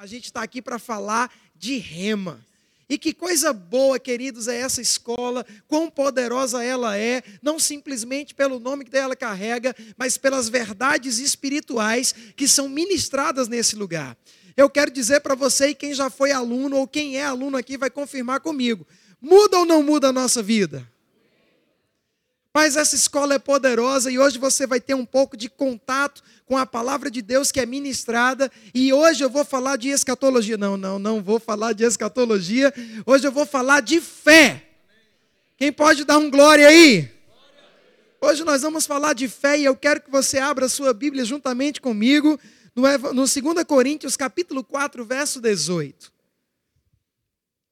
A gente está aqui para falar de rema. E que coisa boa, queridos, é essa escola, quão poderosa ela é, não simplesmente pelo nome que ela carrega, mas pelas verdades espirituais que são ministradas nesse lugar. Eu quero dizer para você, e quem já foi aluno ou quem é aluno aqui vai confirmar comigo: muda ou não muda a nossa vida? Mas essa escola é poderosa e hoje você vai ter um pouco de contato com a palavra de Deus que é ministrada. E hoje eu vou falar de escatologia. Não, não, não vou falar de escatologia. Hoje eu vou falar de fé. Quem pode dar um glória aí? Hoje nós vamos falar de fé e eu quero que você abra a sua Bíblia juntamente comigo no, no 2 Coríntios, capítulo 4, verso 18.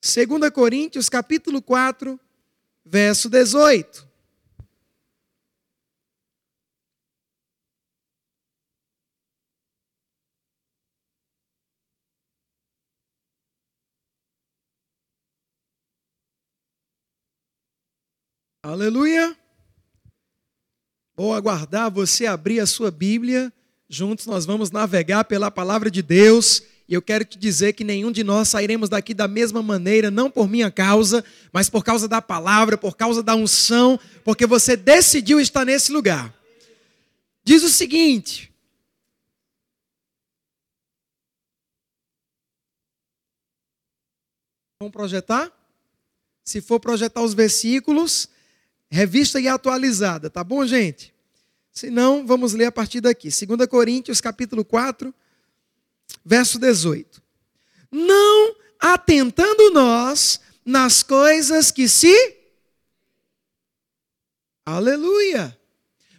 2 Coríntios, capítulo 4, verso 18. Aleluia. Vou aguardar você abrir a sua Bíblia. Juntos nós vamos navegar pela palavra de Deus. E eu quero te dizer que nenhum de nós sairemos daqui da mesma maneira, não por minha causa, mas por causa da palavra, por causa da unção, porque você decidiu estar nesse lugar. Diz o seguinte: Vamos projetar? Se for projetar os versículos, revista e atualizada, tá bom, gente? Se não, vamos ler a partir daqui. 2 Coríntios, capítulo 4, verso 18. Não atentando nós nas coisas que se Aleluia.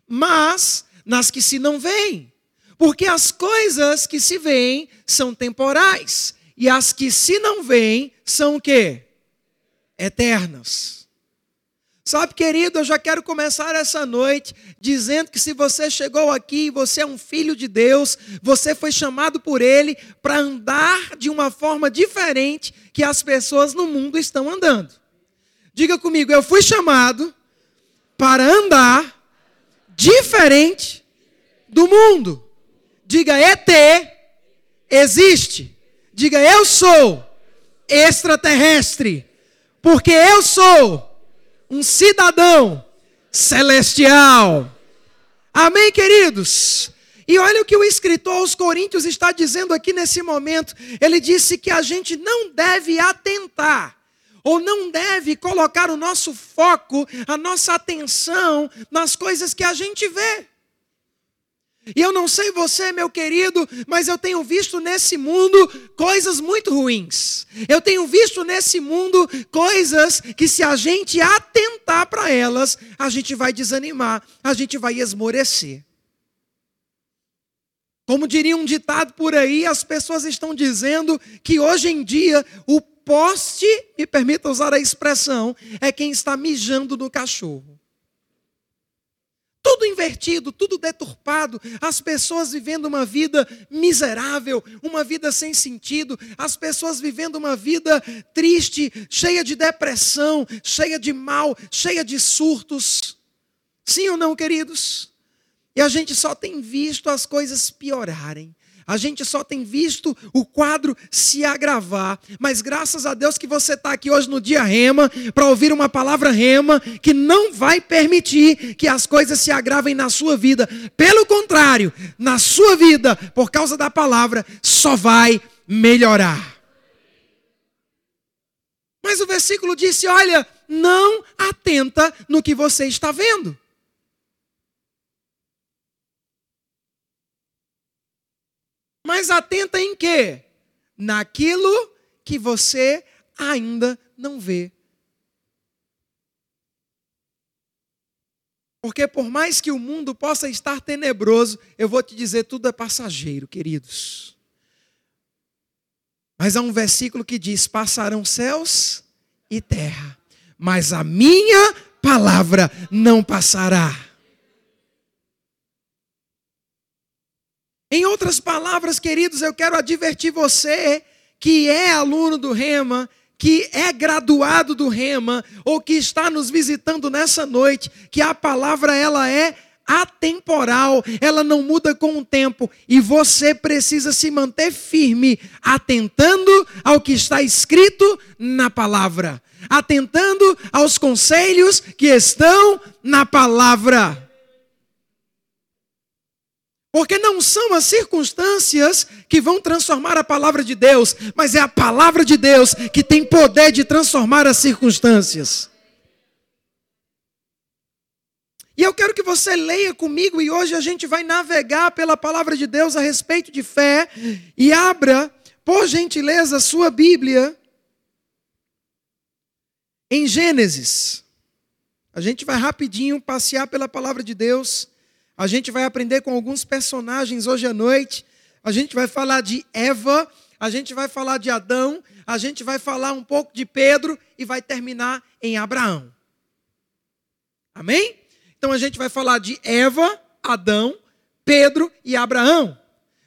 Mas nas que se não veem. Porque as coisas que se veem são temporais, e as que se não veem são o quê? Eternas. Sabe, querido, eu já quero começar essa noite dizendo que se você chegou aqui você é um filho de Deus, você foi chamado por Ele para andar de uma forma diferente que as pessoas no mundo estão andando. Diga comigo, eu fui chamado para andar diferente do mundo. Diga, ET existe. Diga, eu sou extraterrestre, porque eu sou um cidadão celestial. Amém, queridos? E olha o que o escritor aos Coríntios está dizendo aqui nesse momento. Ele disse que a gente não deve atentar, ou não deve colocar o nosso foco, a nossa atenção nas coisas que a gente vê. E eu não sei você, meu querido, mas eu tenho visto nesse mundo coisas muito ruins. Eu tenho visto nesse mundo coisas que, se a gente atentar para elas, a gente vai desanimar, a gente vai esmorecer. Como diria um ditado por aí, as pessoas estão dizendo que hoje em dia o poste, me permita usar a expressão, é quem está mijando no cachorro tudo invertido, tudo deturpado, as pessoas vivendo uma vida miserável, uma vida sem sentido, as pessoas vivendo uma vida triste, cheia de depressão, cheia de mal, cheia de surtos. Sim ou não, queridos? E a gente só tem visto as coisas piorarem a gente só tem visto o quadro se agravar. Mas graças a Deus que você está aqui hoje no dia rema, para ouvir uma palavra rema, que não vai permitir que as coisas se agravem na sua vida. Pelo contrário, na sua vida, por causa da palavra, só vai melhorar. Mas o versículo disse: olha, não atenta no que você está vendo. Atenta em quê? Naquilo que você ainda não vê. Porque por mais que o mundo possa estar tenebroso, eu vou te dizer, tudo é passageiro, queridos. Mas há um versículo que diz: passarão céus e terra, mas a minha palavra não passará. Em outras palavras, queridos, eu quero advertir você que é aluno do Rema, que é graduado do Rema ou que está nos visitando nessa noite, que a palavra ela é atemporal, ela não muda com o tempo e você precisa se manter firme, atentando ao que está escrito na palavra, atentando aos conselhos que estão na palavra. Porque não são as circunstâncias que vão transformar a palavra de Deus, mas é a palavra de Deus que tem poder de transformar as circunstâncias. E eu quero que você leia comigo, e hoje a gente vai navegar pela palavra de Deus a respeito de fé, e abra, por gentileza, a sua Bíblia em Gênesis. A gente vai rapidinho passear pela palavra de Deus. A gente vai aprender com alguns personagens hoje à noite. A gente vai falar de Eva, a gente vai falar de Adão, a gente vai falar um pouco de Pedro e vai terminar em Abraão. Amém? Então a gente vai falar de Eva, Adão, Pedro e Abraão.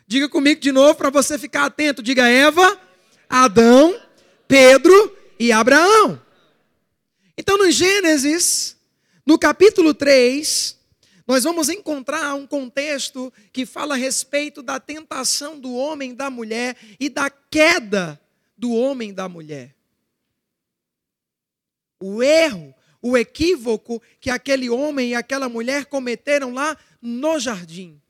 Diga comigo de novo para você ficar atento. Diga Eva, Adão, Pedro e Abraão. Então no Gênesis, no capítulo 3, nós vamos encontrar um contexto que fala a respeito da tentação do homem e da mulher e da queda do homem e da mulher. O erro, o equívoco que aquele homem e aquela mulher cometeram lá no jardim.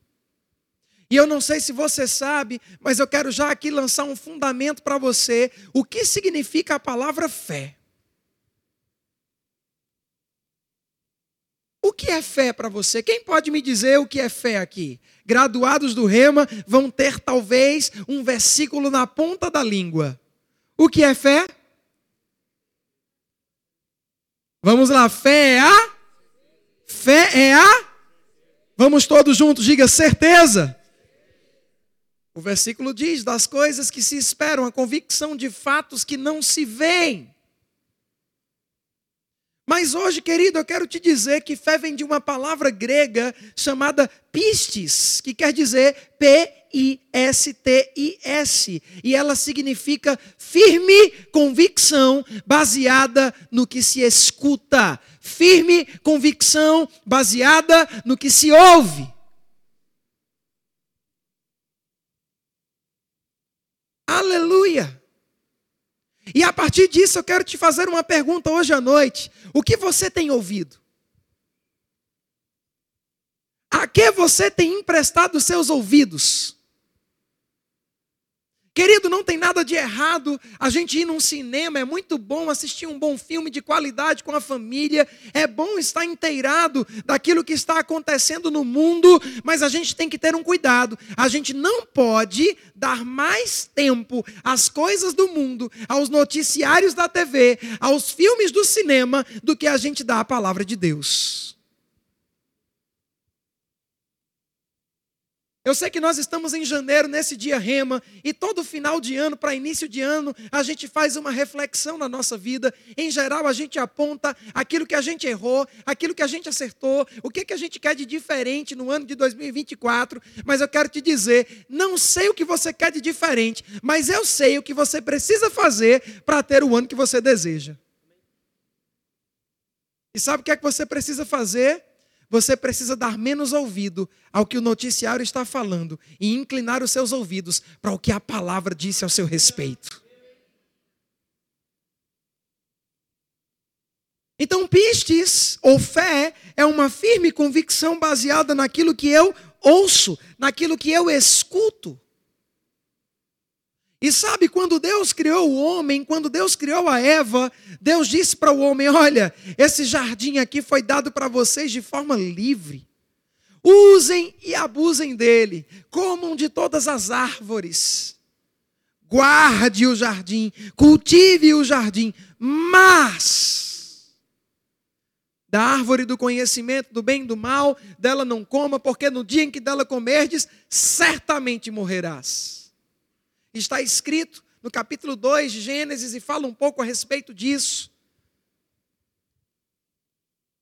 E eu não sei se você sabe, mas eu quero já aqui lançar um fundamento para você. O que significa a palavra fé? O que é fé para você? Quem pode me dizer o que é fé aqui? Graduados do Rema vão ter talvez um versículo na ponta da língua. O que é fé? Vamos lá, fé é a? Fé é a? Vamos todos juntos, diga certeza. O versículo diz: das coisas que se esperam, a convicção de fatos que não se veem. Mas hoje, querido, eu quero te dizer que fé vem de uma palavra grega chamada pistis, que quer dizer P-I-S-T-I-S. E ela significa firme convicção baseada no que se escuta. Firme convicção baseada no que se ouve. Aleluia! E a partir disso eu quero te fazer uma pergunta hoje à noite. O que você tem ouvido? A que você tem emprestado seus ouvidos? Querido, não tem nada de errado a gente ir num cinema, é muito bom assistir um bom filme de qualidade com a família, é bom estar inteirado daquilo que está acontecendo no mundo, mas a gente tem que ter um cuidado. A gente não pode dar mais tempo às coisas do mundo, aos noticiários da TV, aos filmes do cinema, do que a gente dá à palavra de Deus. Eu sei que nós estamos em janeiro, nesse dia rema, e todo final de ano, para início de ano, a gente faz uma reflexão na nossa vida. Em geral, a gente aponta aquilo que a gente errou, aquilo que a gente acertou, o que, que a gente quer de diferente no ano de 2024. Mas eu quero te dizer: não sei o que você quer de diferente, mas eu sei o que você precisa fazer para ter o ano que você deseja. E sabe o que é que você precisa fazer? Você precisa dar menos ouvido ao que o noticiário está falando e inclinar os seus ouvidos para o que a palavra disse ao seu respeito. Então, pistes ou fé é uma firme convicção baseada naquilo que eu ouço, naquilo que eu escuto. E sabe, quando Deus criou o homem, quando Deus criou a Eva, Deus disse para o homem: Olha, esse jardim aqui foi dado para vocês de forma livre. Usem e abusem dele, comam de todas as árvores. Guarde o jardim, cultive o jardim, mas da árvore do conhecimento do bem e do mal, dela não coma, porque no dia em que dela comerdes, certamente morrerás. Está escrito no capítulo 2 de Gênesis e fala um pouco a respeito disso.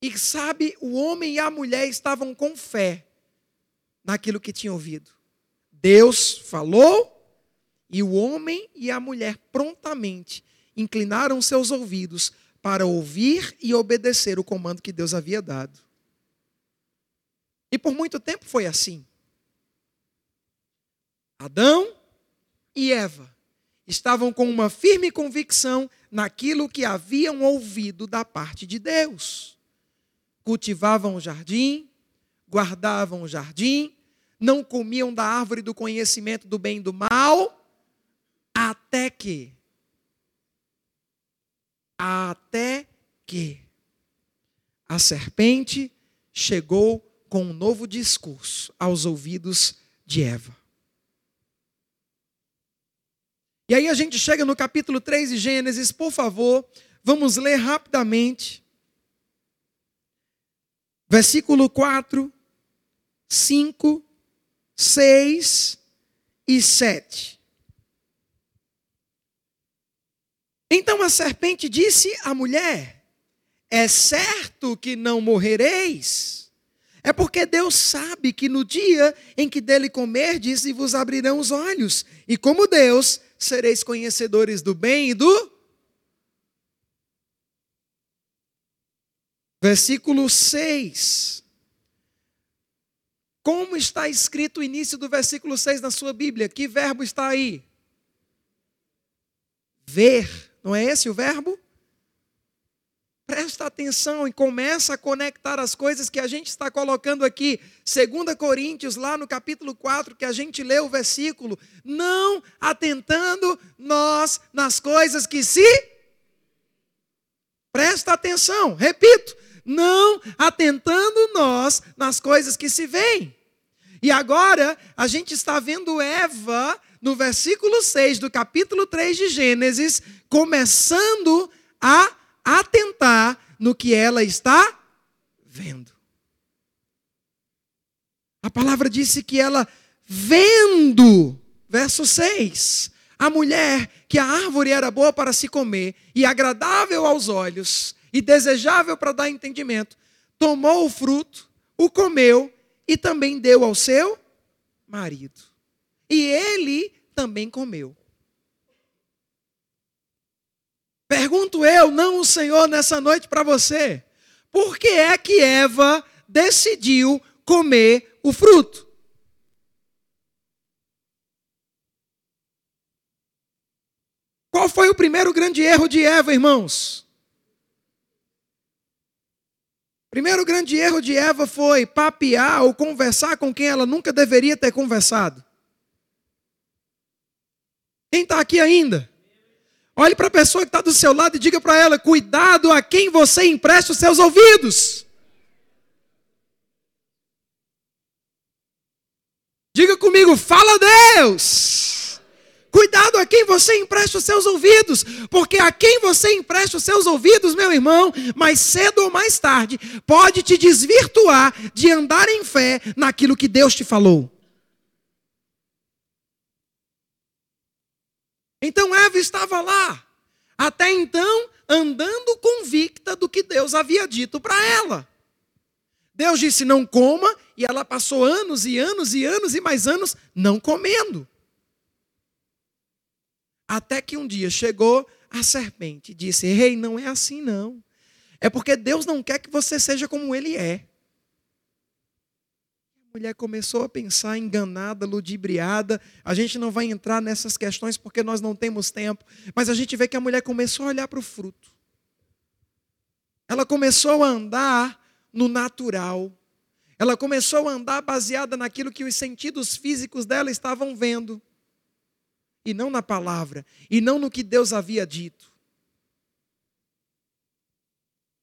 E sabe, o homem e a mulher estavam com fé naquilo que tinham ouvido. Deus falou e o homem e a mulher prontamente inclinaram seus ouvidos para ouvir e obedecer o comando que Deus havia dado. E por muito tempo foi assim. Adão e Eva estavam com uma firme convicção naquilo que haviam ouvido da parte de Deus. Cultivavam o jardim, guardavam o jardim, não comiam da árvore do conhecimento do bem e do mal, até que até que a serpente chegou com um novo discurso aos ouvidos de Eva. E aí a gente chega no capítulo 3 de Gênesis, por favor, vamos ler rapidamente. Versículo 4, 5, 6 e 7. Então a serpente disse à mulher: É certo que não morrereis. É porque Deus sabe que no dia em que dele comerdes, vos abrirão os olhos, e como Deus, sereis conhecedores do bem e do. Versículo 6. Como está escrito o início do versículo 6 na sua Bíblia? Que verbo está aí? Ver. Não é esse o verbo? Presta atenção e começa a conectar as coisas que a gente está colocando aqui. 2 Coríntios, lá no capítulo 4, que a gente lê o versículo. Não atentando nós nas coisas que se. Presta atenção, repito. Não atentando nós nas coisas que se veem. E agora a gente está vendo Eva no versículo 6 do capítulo 3 de Gênesis, começando a atentar no que ela está vendo. A palavra disse que ela vendo, verso 6, a mulher que a árvore era boa para se comer e agradável aos olhos e desejável para dar entendimento, tomou o fruto, o comeu e também deu ao seu marido e ele também comeu. Pergunto eu, não o Senhor, nessa noite para você, por que é que Eva decidiu comer o fruto? Qual foi o primeiro grande erro de Eva, irmãos? Primeiro grande erro de Eva foi papear ou conversar com quem ela nunca deveria ter conversado. Quem está aqui ainda? Olhe para a pessoa que está do seu lado e diga para ela: cuidado a quem você empresta os seus ouvidos. Diga comigo, fala Deus. Cuidado a quem você empresta os seus ouvidos, porque a quem você empresta os seus ouvidos, meu irmão, mais cedo ou mais tarde, pode te desvirtuar de andar em fé naquilo que Deus te falou. Então Eva estava lá, até então andando convicta do que Deus havia dito para ela. Deus disse: não coma, e ela passou anos e anos e anos e mais anos não comendo. Até que um dia chegou a serpente e disse: Rei, não é assim não. É porque Deus não quer que você seja como ele é mulher começou a pensar enganada, ludibriada. A gente não vai entrar nessas questões porque nós não temos tempo, mas a gente vê que a mulher começou a olhar para o fruto. Ela começou a andar no natural. Ela começou a andar baseada naquilo que os sentidos físicos dela estavam vendo. E não na palavra, e não no que Deus havia dito.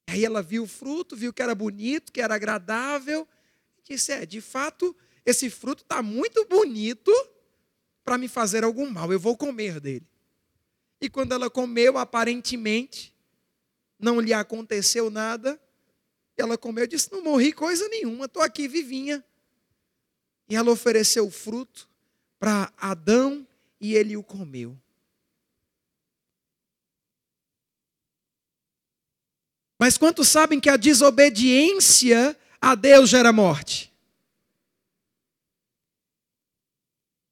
Aí ela viu o fruto, viu que era bonito, que era agradável, disse: É, de fato, esse fruto está muito bonito para me fazer algum mal, eu vou comer dele. E quando ela comeu, aparentemente, não lhe aconteceu nada. Ela comeu e disse: Não morri coisa nenhuma, estou aqui vivinha. E ela ofereceu o fruto para Adão e ele o comeu. Mas quantos sabem que a desobediência a Deus gera morte.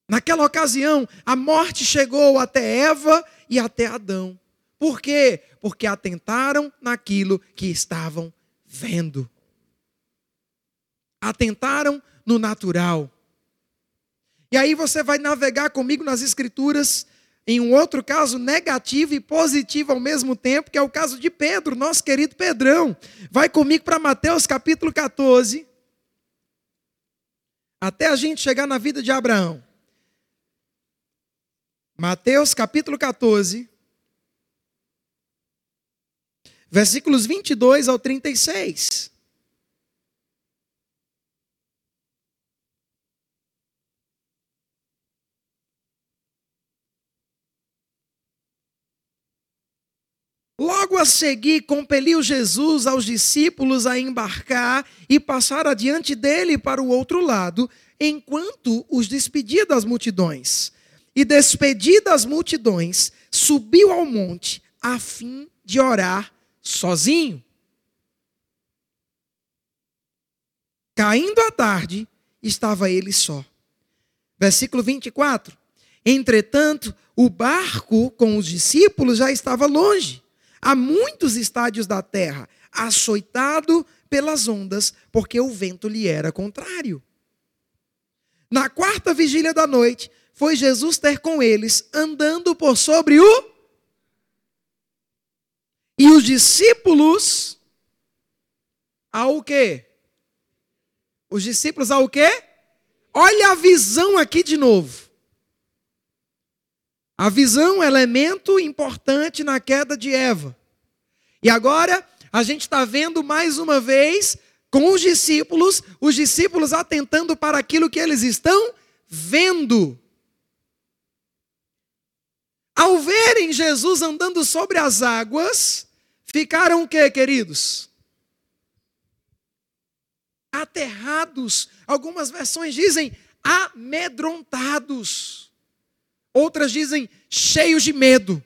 Naquela ocasião, a morte chegou até Eva e até Adão. Por quê? Porque atentaram naquilo que estavam vendo. atentaram no natural. E aí você vai navegar comigo nas Escrituras em um outro caso negativo e positivo ao mesmo tempo, que é o caso de Pedro, nosso querido Pedrão. Vai comigo para Mateus capítulo 14, até a gente chegar na vida de Abraão. Mateus capítulo 14, versículos 22 ao 36. Logo a seguir, compeliu Jesus aos discípulos a embarcar e passar adiante dele para o outro lado, enquanto os despedia das multidões. E despedidas as multidões, subiu ao monte a fim de orar sozinho. Caindo a tarde, estava ele só. Versículo 24. Entretanto, o barco com os discípulos já estava longe a muitos estádios da terra, açoitado pelas ondas, porque o vento lhe era contrário. Na quarta vigília da noite, foi Jesus ter com eles, andando por sobre o. E os discípulos, ao quê? Os discípulos ao quê? Olha a visão aqui de novo. A visão é elemento importante na queda de Eva. E agora a gente está vendo mais uma vez com os discípulos, os discípulos atentando para aquilo que eles estão vendo. Ao verem Jesus andando sobre as águas, ficaram o que, queridos? Aterrados. Algumas versões dizem amedrontados. Outras dizem cheios de medo.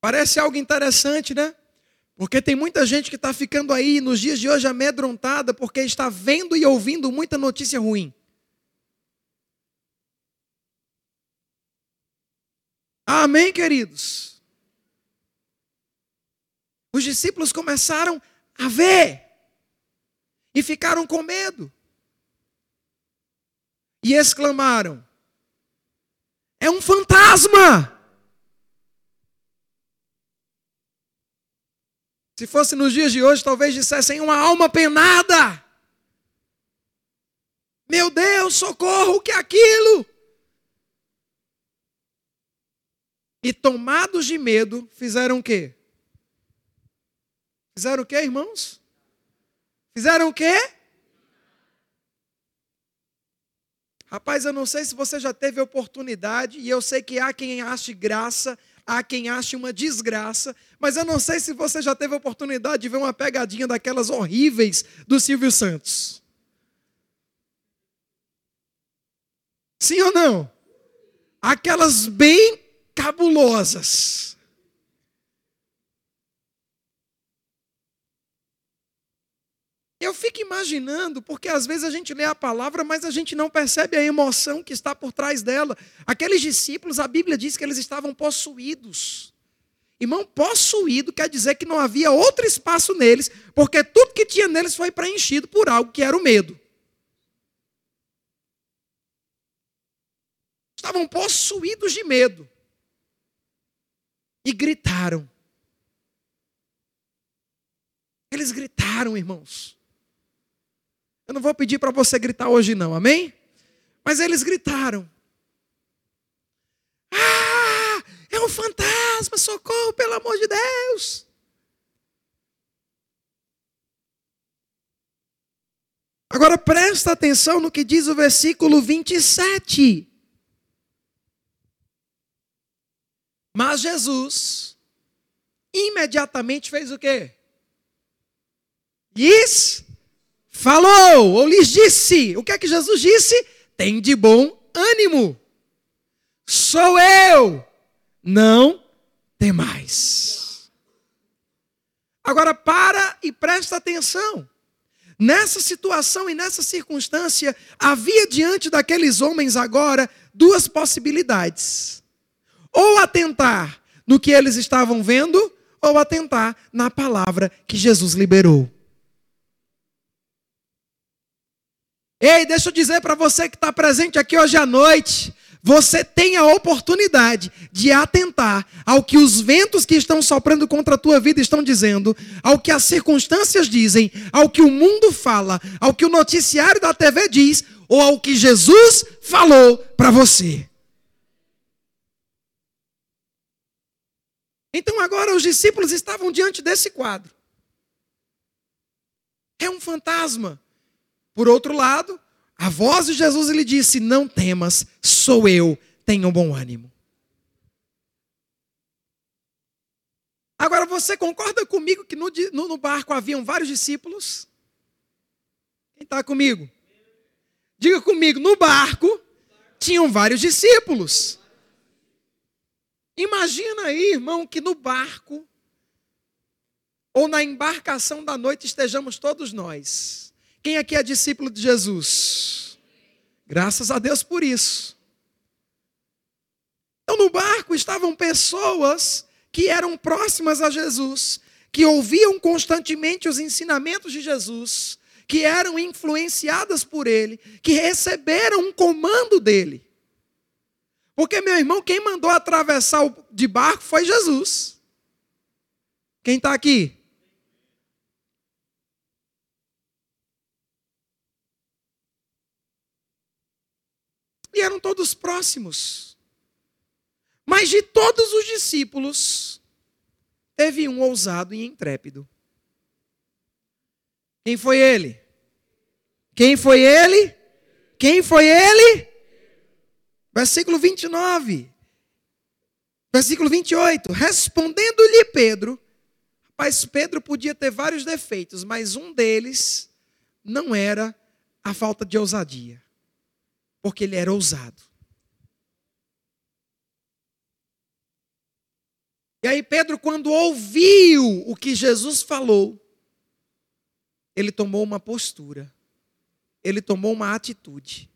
Parece algo interessante, né? Porque tem muita gente que está ficando aí nos dias de hoje amedrontada porque está vendo e ouvindo muita notícia ruim. Amém, queridos? Os discípulos começaram a ver e ficaram com medo. E exclamaram: É um fantasma! Se fosse nos dias de hoje, talvez dissessem uma alma penada. Meu Deus, socorro, o que é aquilo? E tomados de medo, fizeram o quê? Fizeram o quê, irmãos? Fizeram o quê? Rapaz, eu não sei se você já teve oportunidade, e eu sei que há quem ache graça, há quem ache uma desgraça, mas eu não sei se você já teve oportunidade de ver uma pegadinha daquelas horríveis do Silvio Santos. Sim ou não? Aquelas bem cabulosas. Eu fico imaginando, porque às vezes a gente lê a palavra, mas a gente não percebe a emoção que está por trás dela. Aqueles discípulos, a Bíblia diz que eles estavam possuídos. Irmão, possuído quer dizer que não havia outro espaço neles, porque tudo que tinha neles foi preenchido por algo que era o medo. Estavam possuídos de medo. E gritaram. Eles gritaram, irmãos. Eu não vou pedir para você gritar hoje, não, amém? Mas eles gritaram: Ah, é um fantasma, socorro, pelo amor de Deus. Agora presta atenção no que diz o versículo 27. Mas Jesus imediatamente fez o quê? Diz falou ou lhes disse. O que é que Jesus disse? Tem de bom ânimo. Sou eu. Não temais. Agora para e presta atenção. Nessa situação e nessa circunstância, havia diante daqueles homens agora duas possibilidades: ou atentar no que eles estavam vendo, a atentar na palavra que Jesus liberou. Ei, deixa eu dizer para você que está presente aqui hoje à noite. Você tem a oportunidade de atentar ao que os ventos que estão soprando contra a tua vida estão dizendo, ao que as circunstâncias dizem, ao que o mundo fala, ao que o noticiário da TV diz, ou ao que Jesus falou para você. Então agora os discípulos estavam diante desse quadro. É um fantasma. Por outro lado, a voz de Jesus lhe disse: Não temas, sou eu, tenha um bom ânimo. Agora, você concorda comigo que no, no barco haviam vários discípulos? Quem está comigo? Diga comigo, no barco tinham vários discípulos. Imagina aí, irmão, que no barco ou na embarcação da noite estejamos todos nós. Quem aqui é discípulo de Jesus? Graças a Deus por isso. Então, no barco estavam pessoas que eram próximas a Jesus, que ouviam constantemente os ensinamentos de Jesus, que eram influenciadas por ele, que receberam um comando dele. Porque, meu irmão, quem mandou atravessar de barco foi Jesus. Quem está aqui? E eram todos próximos. Mas de todos os discípulos, teve um ousado e intrépido. Quem foi ele? Quem foi ele? Quem foi ele? Versículo 29. Versículo 28. Respondendo-lhe Pedro, rapaz, Pedro podia ter vários defeitos, mas um deles não era a falta de ousadia porque ele era ousado. E aí, Pedro, quando ouviu o que Jesus falou, ele tomou uma postura, ele tomou uma atitude.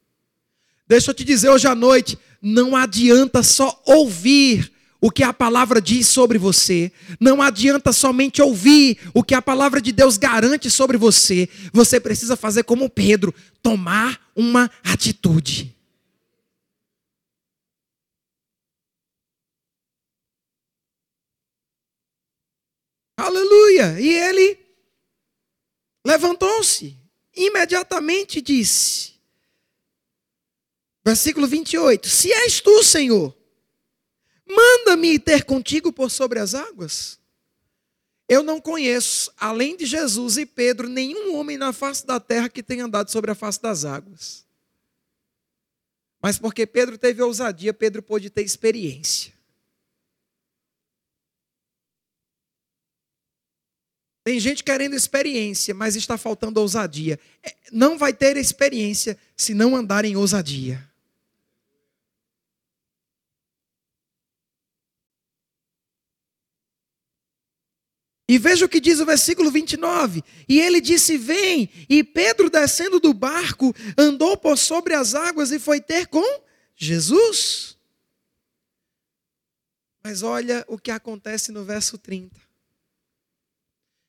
Deixa eu te dizer hoje à noite: não adianta só ouvir o que a palavra diz sobre você. Não adianta somente ouvir o que a palavra de Deus garante sobre você. Você precisa fazer como Pedro, tomar uma atitude. Aleluia! E ele levantou-se, imediatamente disse, versículo 28, Se és tu, Senhor, Manda-me ter contigo por sobre as águas. Eu não conheço, além de Jesus e Pedro, nenhum homem na face da terra que tenha andado sobre a face das águas. Mas porque Pedro teve ousadia, Pedro pôde ter experiência. Tem gente querendo experiência, mas está faltando ousadia. É, não vai ter experiência se não andar em ousadia. E veja o que diz o versículo 29. E ele disse: Vem. E Pedro, descendo do barco, andou por sobre as águas e foi ter com Jesus. Mas olha o que acontece no verso 30.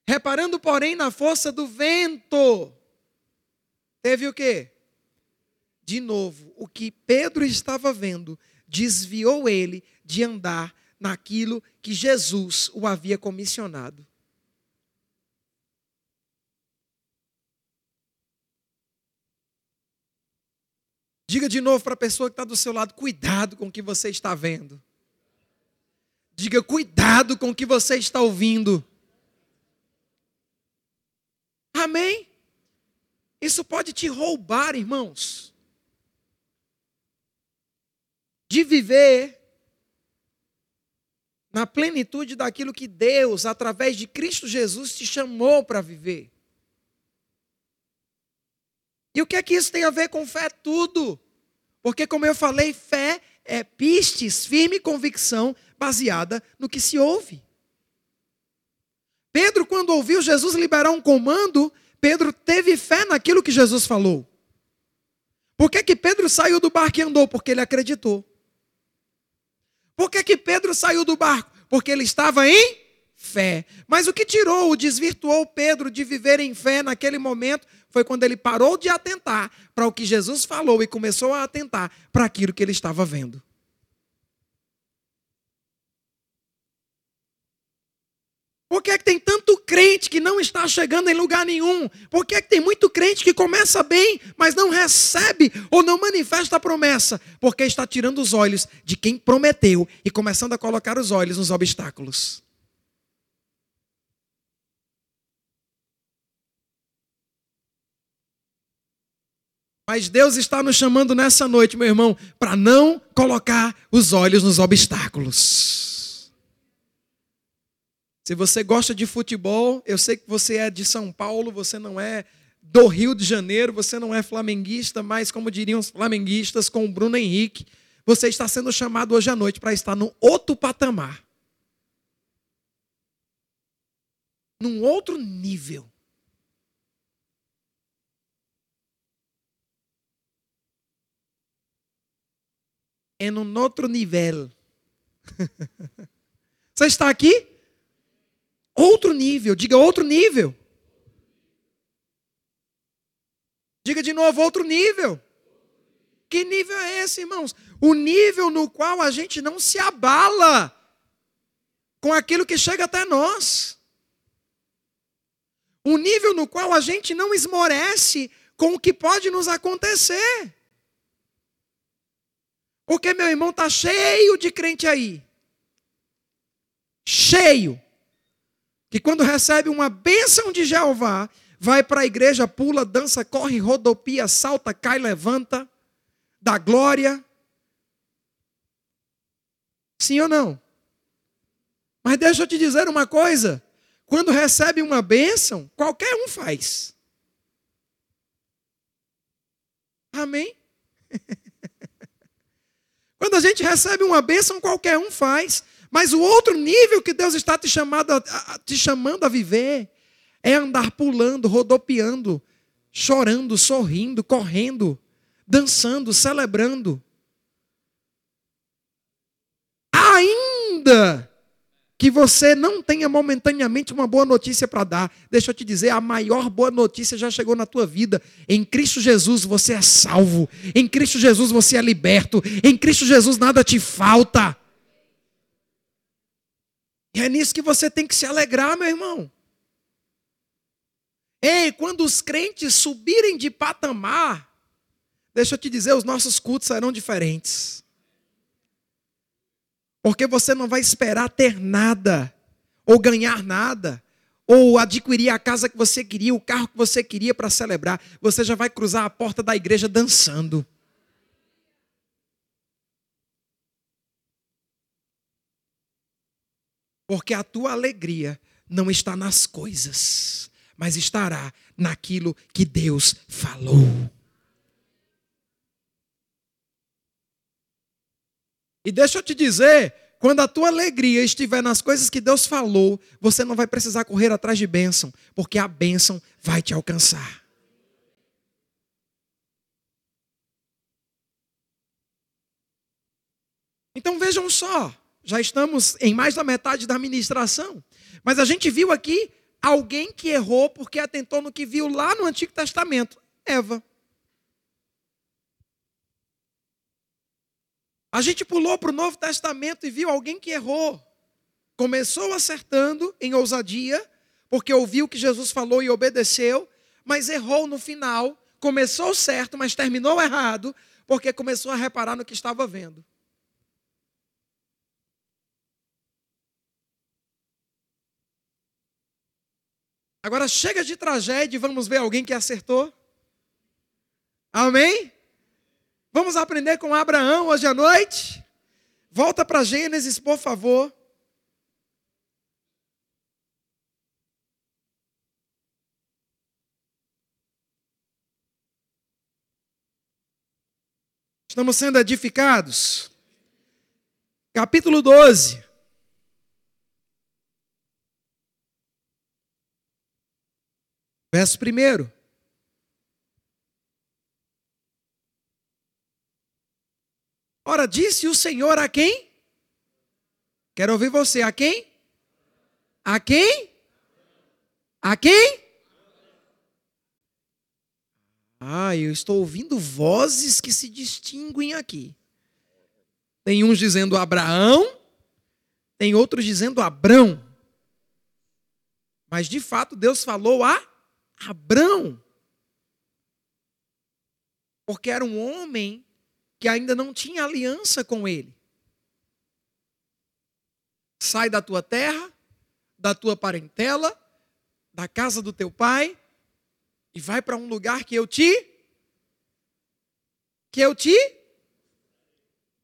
Reparando, porém, na força do vento, teve o quê? De novo, o que Pedro estava vendo desviou ele de andar naquilo que Jesus o havia comissionado. Diga de novo para a pessoa que está do seu lado: cuidado com o que você está vendo. Diga cuidado com o que você está ouvindo. Amém? Isso pode te roubar, irmãos, de viver na plenitude daquilo que Deus, através de Cristo Jesus, te chamou para viver. E o que é que isso tem a ver com fé? Tudo. Porque, como eu falei, fé é pistes, firme convicção baseada no que se ouve. Pedro, quando ouviu Jesus liberar um comando, Pedro teve fé naquilo que Jesus falou. Por que, que Pedro saiu do barco e andou? Porque ele acreditou. Por que, que Pedro saiu do barco? Porque ele estava em fé. Mas o que tirou, o desvirtuou Pedro de viver em fé naquele momento foi quando ele parou de atentar para o que Jesus falou e começou a atentar para aquilo que ele estava vendo. Por que, é que tem tanto crente que não está chegando em lugar nenhum? Por que, é que tem muito crente que começa bem, mas não recebe ou não manifesta a promessa? Porque está tirando os olhos de quem prometeu e começando a colocar os olhos nos obstáculos. Mas Deus está nos chamando nessa noite, meu irmão, para não colocar os olhos nos obstáculos. Se você gosta de futebol, eu sei que você é de São Paulo, você não é do Rio de Janeiro, você não é flamenguista, mas como diriam os flamenguistas com o Bruno Henrique, você está sendo chamado hoje à noite para estar num outro patamar. Num outro nível. É num outro nível. Você está aqui? Outro nível, diga outro nível. Diga de novo, outro nível. Que nível é esse, irmãos? O nível no qual a gente não se abala com aquilo que chega até nós. O nível no qual a gente não esmorece com o que pode nos acontecer. Porque meu irmão está cheio de crente aí. Cheio que quando recebe uma bênção de Jeová, vai para a igreja, pula, dança, corre, rodopia, salta, cai, levanta, dá glória. Sim ou não? Mas deixa eu te dizer uma coisa: quando recebe uma bênção, qualquer um faz. Amém? Quando a gente recebe uma bênção, qualquer um faz. Mas o outro nível que Deus está te, chamando a, te chamando a viver é andar pulando, rodopiando, chorando, sorrindo, correndo, dançando, celebrando. Ainda que você não tenha momentaneamente uma boa notícia para dar, deixa eu te dizer, a maior boa notícia já chegou na tua vida. Em Cristo Jesus você é salvo, em Cristo Jesus você é liberto, em Cristo Jesus nada te falta. E é nisso que você tem que se alegrar, meu irmão. Ei, quando os crentes subirem de patamar, deixa eu te dizer, os nossos cultos serão diferentes. Porque você não vai esperar ter nada, ou ganhar nada, ou adquirir a casa que você queria, o carro que você queria para celebrar. Você já vai cruzar a porta da igreja dançando. Porque a tua alegria não está nas coisas, mas estará naquilo que Deus falou. E deixa eu te dizer, quando a tua alegria estiver nas coisas que Deus falou, você não vai precisar correr atrás de bênção, porque a bênção vai te alcançar. Então vejam só, já estamos em mais da metade da administração. Mas a gente viu aqui alguém que errou porque atentou no que viu lá no Antigo Testamento: Eva. A gente pulou para o Novo Testamento e viu alguém que errou. Começou acertando em ousadia, porque ouviu o que Jesus falou e obedeceu, mas errou no final. Começou certo, mas terminou errado, porque começou a reparar no que estava vendo. Agora chega de tragédia e vamos ver alguém que acertou. Amém? Vamos aprender com Abraão hoje à noite? Volta para Gênesis, por favor. Estamos sendo edificados. Capítulo 12. Verso 1. Ora, disse o Senhor a quem? Quero ouvir você, a quem? A quem? A quem? Ah, eu estou ouvindo vozes que se distinguem aqui. Tem uns dizendo Abraão, tem outros dizendo Abrão. Mas de fato Deus falou a Abrão. Porque era um homem que ainda não tinha aliança com ele. Sai da tua terra, da tua parentela, da casa do teu pai e vai para um lugar que eu te que eu te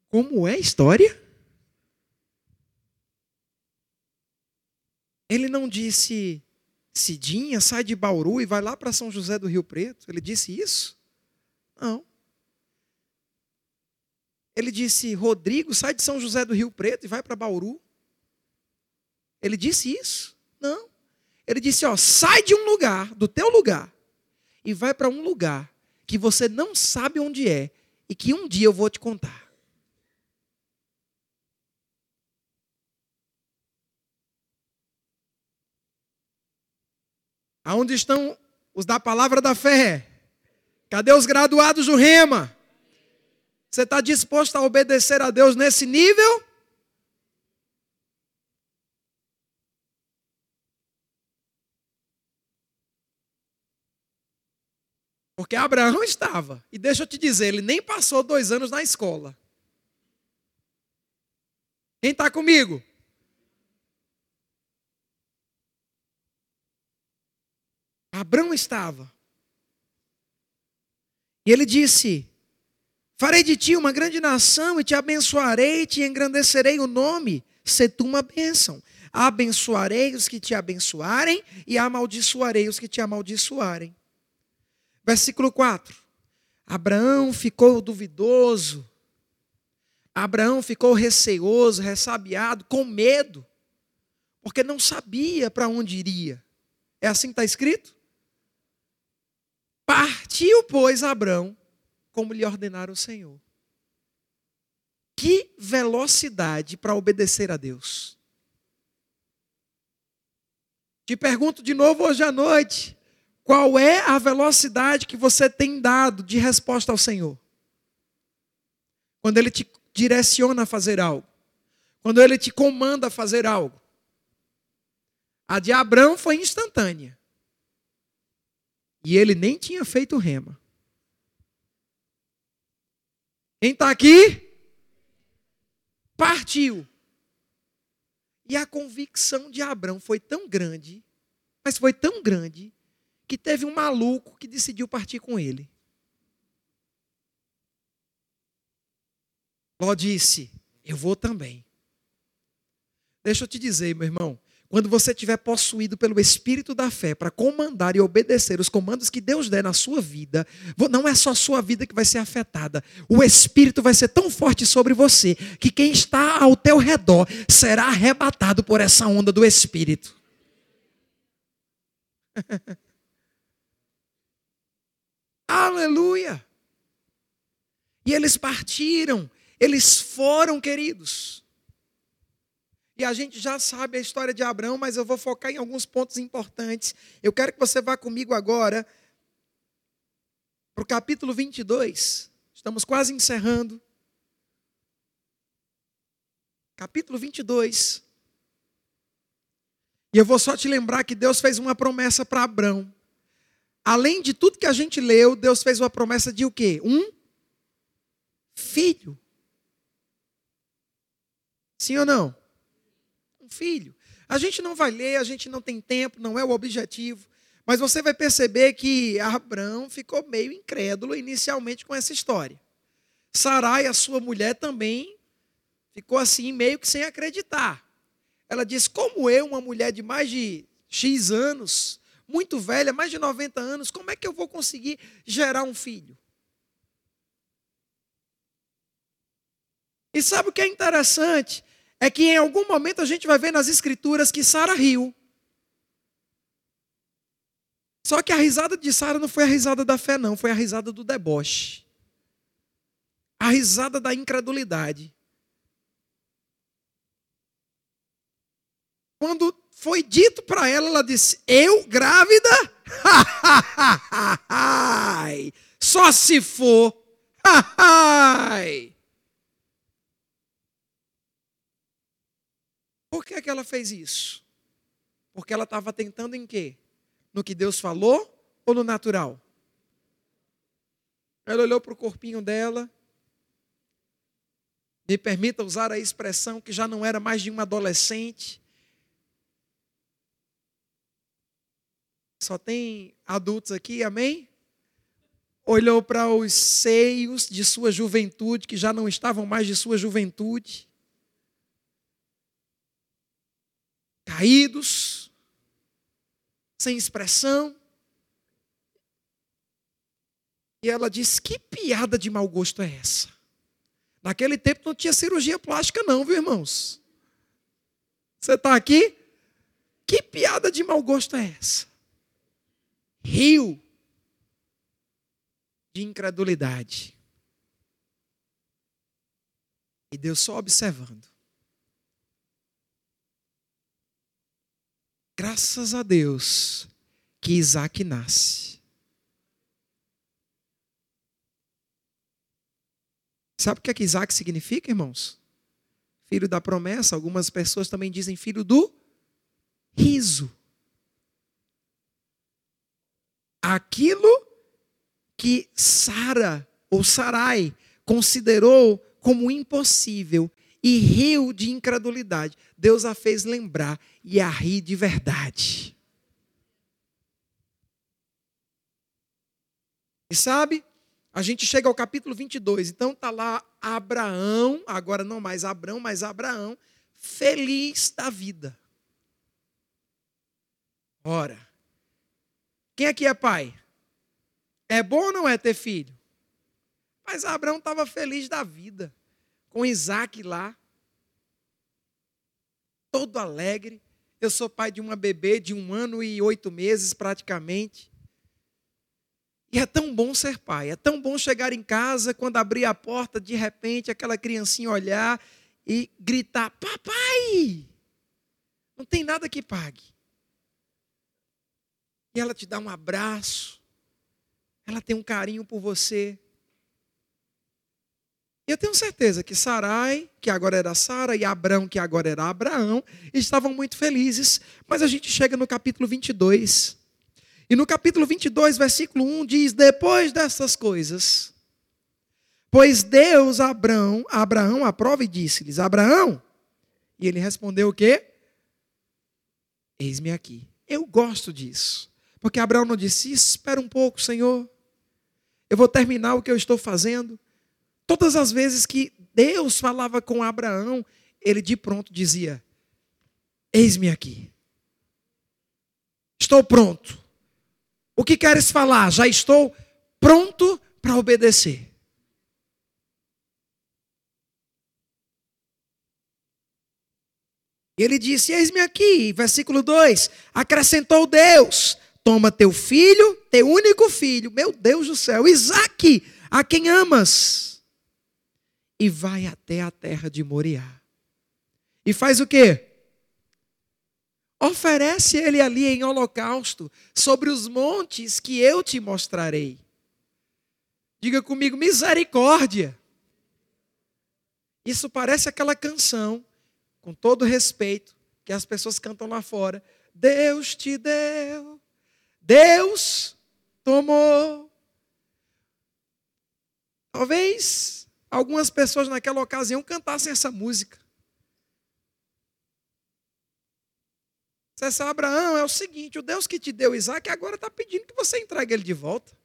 Como é a história? Ele não disse Cidinha, sai de Bauru e vai lá para São José do Rio Preto. Ele disse isso? Não. Ele disse: Rodrigo, sai de São José do Rio Preto e vai para Bauru. Ele disse isso? Não. Ele disse: ó, sai de um lugar, do teu lugar, e vai para um lugar que você não sabe onde é e que um dia eu vou te contar. Aonde estão os da palavra da fé? Cadê os graduados do Rema? Você está disposto a obedecer a Deus nesse nível? Porque Abraão estava. E deixa eu te dizer, ele nem passou dois anos na escola. Quem está comigo? Abraão estava. E ele disse: Farei de ti uma grande nação e te abençoarei te engrandecerei o nome, se tu uma bênção. Abençoarei os que te abençoarem e amaldiçoarei os que te amaldiçoarem. Versículo 4. Abraão ficou duvidoso. Abraão ficou receoso, ressabiado, com medo, porque não sabia para onde iria. É assim que está escrito? Partiu, pois, Abraão, como lhe ordenara o Senhor. Que velocidade para obedecer a Deus. Te pergunto de novo hoje à noite: qual é a velocidade que você tem dado de resposta ao Senhor? Quando Ele te direciona a fazer algo. Quando Ele te comanda a fazer algo. A de Abraão foi instantânea. E ele nem tinha feito rema. Quem está aqui? Partiu. E a convicção de Abraão foi tão grande, mas foi tão grande, que teve um maluco que decidiu partir com ele. Ló disse: Eu vou também. Deixa eu te dizer, meu irmão, quando você estiver possuído pelo espírito da fé para comandar e obedecer os comandos que Deus der na sua vida, não é só a sua vida que vai ser afetada. O espírito vai ser tão forte sobre você que quem está ao teu redor será arrebatado por essa onda do espírito. Aleluia! E eles partiram, eles foram, queridos. E a gente já sabe a história de Abraão, mas eu vou focar em alguns pontos importantes. Eu quero que você vá comigo agora para o capítulo 22. Estamos quase encerrando. Capítulo 22. E eu vou só te lembrar que Deus fez uma promessa para Abraão além de tudo que a gente leu, Deus fez uma promessa de o quê? Um filho. Sim ou não? Um filho. A gente não vai ler, a gente não tem tempo, não é o objetivo. Mas você vai perceber que Abraão ficou meio incrédulo inicialmente com essa história. Sarai, a sua mulher, também ficou assim, meio que sem acreditar. Ela disse: Como eu, uma mulher de mais de X anos, muito velha, mais de 90 anos, como é que eu vou conseguir gerar um filho? E sabe o que é interessante? É que em algum momento a gente vai ver nas escrituras que Sara riu. Só que a risada de Sara não foi a risada da fé, não, foi a risada do deboche. A risada da incredulidade. Quando foi dito para ela, ela disse: Eu grávida? Só se for. Por que, que ela fez isso? Porque ela estava tentando em quê? No que Deus falou ou no natural? Ela olhou para o corpinho dela. Me permita usar a expressão que já não era mais de uma adolescente. Só tem adultos aqui, amém? Olhou para os seios de sua juventude, que já não estavam mais de sua juventude. Caídos, sem expressão. E ela disse: Que piada de mau gosto é essa? Naquele tempo não tinha cirurgia plástica, não, viu, irmãos? Você está aqui? Que piada de mau gosto é essa? Rio de incredulidade. E Deus só observando. Graças a Deus que Isaac nasce. Sabe o que é que Isaac significa, irmãos? Filho da promessa. Algumas pessoas também dizem filho do riso. Aquilo que Sara ou Sarai considerou como impossível e riu de incredulidade. Deus a fez lembrar e a rir de verdade. E sabe, a gente chega ao capítulo 22, então está lá Abraão, agora não mais Abraão, mas Abraão, feliz da vida. Ora, quem aqui é pai? É bom ou não é ter filho? Mas Abraão estava feliz da vida, com Isaac lá, todo alegre. Eu sou pai de uma bebê de um ano e oito meses praticamente. E é tão bom ser pai, é tão bom chegar em casa, quando abrir a porta, de repente, aquela criancinha olhar e gritar: Papai! Não tem nada que pague. E ela te dá um abraço, ela tem um carinho por você. E eu tenho certeza que Sarai, que agora era Sara, e Abraão, que agora era Abraão, estavam muito felizes. Mas a gente chega no capítulo 22. E no capítulo 22, versículo 1 diz: Depois dessas coisas, pois Deus Abraão, Abraão aprova e disse-lhes: Abraão, e ele respondeu o quê? Eis-me aqui. Eu gosto disso. Porque Abraão não disse: Espera um pouco, Senhor. Eu vou terminar o que eu estou fazendo. Todas as vezes que Deus falava com Abraão, ele de pronto dizia: Eis-me aqui. Estou pronto. O que queres falar? Já estou pronto para obedecer. Ele disse: Eis-me aqui, versículo 2: Acrescentou Deus: Toma teu filho, teu único filho, meu Deus do céu, Isaque, a quem amas, e vai até a terra de Moriá. E faz o quê? Oferece ele ali em holocausto sobre os montes que eu te mostrarei. Diga comigo, misericórdia. Isso parece aquela canção, com todo respeito, que as pessoas cantam lá fora. Deus te deu, Deus tomou. Talvez algumas pessoas naquela ocasião cantassem essa música. Sabe, Abraão, é o seguinte: o Deus que te deu Isaac agora está pedindo que você entregue ele de volta.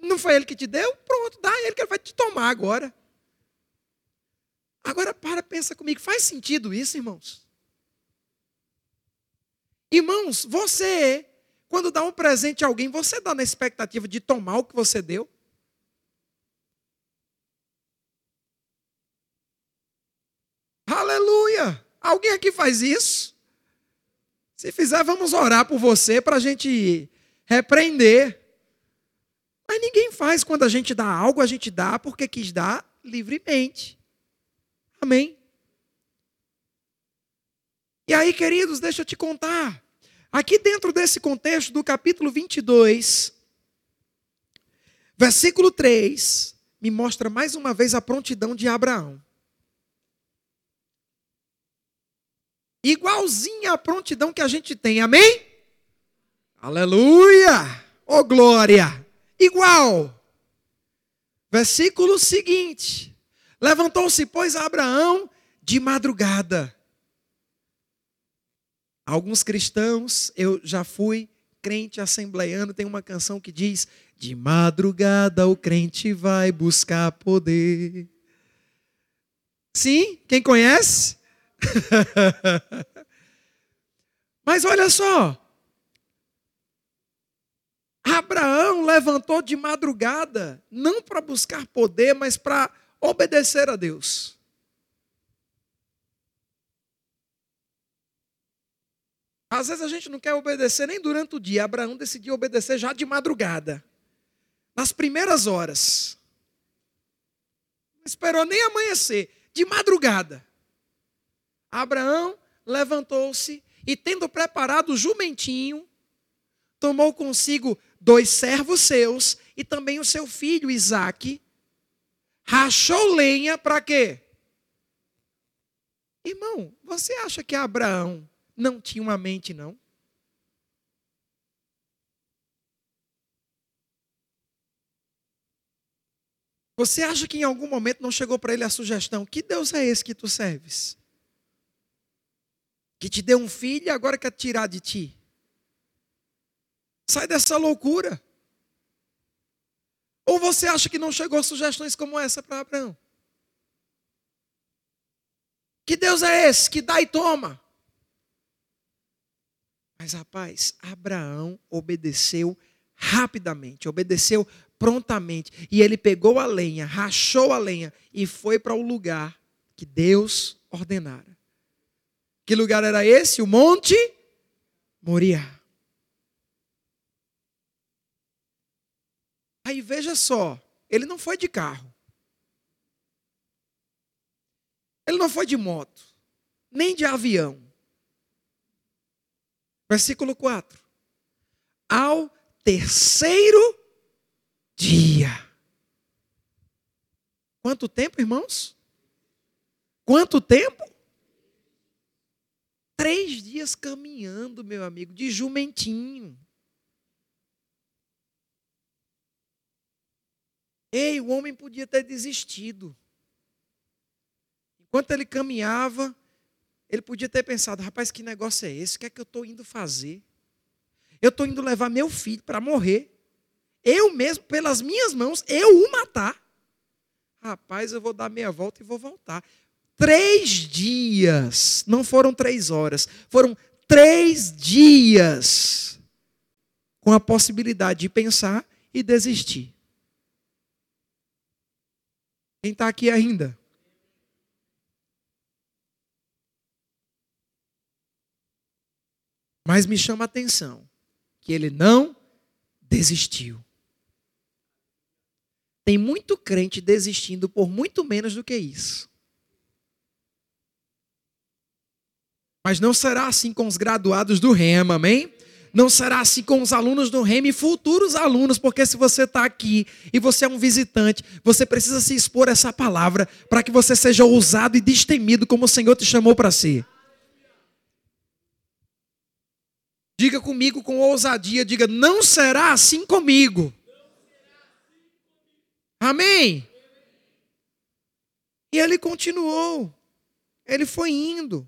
Não foi ele que te deu? Pronto, dá ele que ele vai te tomar agora. Agora para, pensa comigo, faz sentido isso, irmãos? Irmãos, você, quando dá um presente a alguém, você dá na expectativa de tomar o que você deu? Aleluia! Alguém aqui faz isso? Se fizer, vamos orar por você para a gente repreender. Mas ninguém faz quando a gente dá algo, a gente dá porque quis dar livremente. Amém? E aí, queridos, deixa eu te contar. Aqui dentro desse contexto do capítulo 22, versículo 3, me mostra mais uma vez a prontidão de Abraão. Igualzinha à prontidão que a gente tem, amém? Aleluia! Ô oh, glória! Igual. Versículo seguinte: Levantou-se, pois, Abraão de madrugada. Alguns cristãos, eu já fui crente assembleiano, tem uma canção que diz: De madrugada o crente vai buscar poder. Sim? Quem conhece? Mas olha só. Abraão levantou de madrugada, não para buscar poder, mas para obedecer a Deus. Às vezes a gente não quer obedecer nem durante o dia. Abraão decidiu obedecer já de madrugada, nas primeiras horas. Não esperou nem amanhecer, de madrugada. Abraão levantou-se e, tendo preparado o jumentinho, tomou consigo dois servos seus e também o seu filho Isaque, rachou lenha para quê? Irmão, você acha que Abraão não tinha uma mente, não? Você acha que em algum momento não chegou para ele a sugestão: que Deus é esse que tu serves? Que te deu um filho e agora quer tirar de ti? Sai dessa loucura. Ou você acha que não chegou sugestões como essa para Abraão? Que Deus é esse que dá e toma? Mas rapaz, Abraão obedeceu rapidamente, obedeceu prontamente. E ele pegou a lenha, rachou a lenha e foi para o lugar que Deus ordenara. Que lugar era esse? O Monte Moriá. Aí veja só, ele não foi de carro. Ele não foi de moto, nem de avião. Versículo 4. Ao terceiro dia. Quanto tempo, irmãos? Quanto tempo? Três dias caminhando, meu amigo, de jumentinho. Ei, o homem podia ter desistido. Enquanto ele caminhava, ele podia ter pensado: rapaz, que negócio é esse? O que é que eu estou indo fazer? Eu estou indo levar meu filho para morrer. Eu mesmo, pelas minhas mãos, eu o matar. Rapaz, eu vou dar meia volta e vou voltar. Três dias, não foram três horas, foram três dias com a possibilidade de pensar e desistir. Quem está aqui ainda? Mas me chama a atenção que ele não desistiu. Tem muito crente desistindo por muito menos do que isso. Mas não será assim com os graduados do Rema, amém? Não será assim com os alunos do REM e futuros alunos, porque se você está aqui e você é um visitante, você precisa se expor a essa palavra para que você seja ousado e destemido como o Senhor te chamou para ser. Diga comigo com ousadia, diga: não será assim comigo. Amém? E ele continuou, ele foi indo.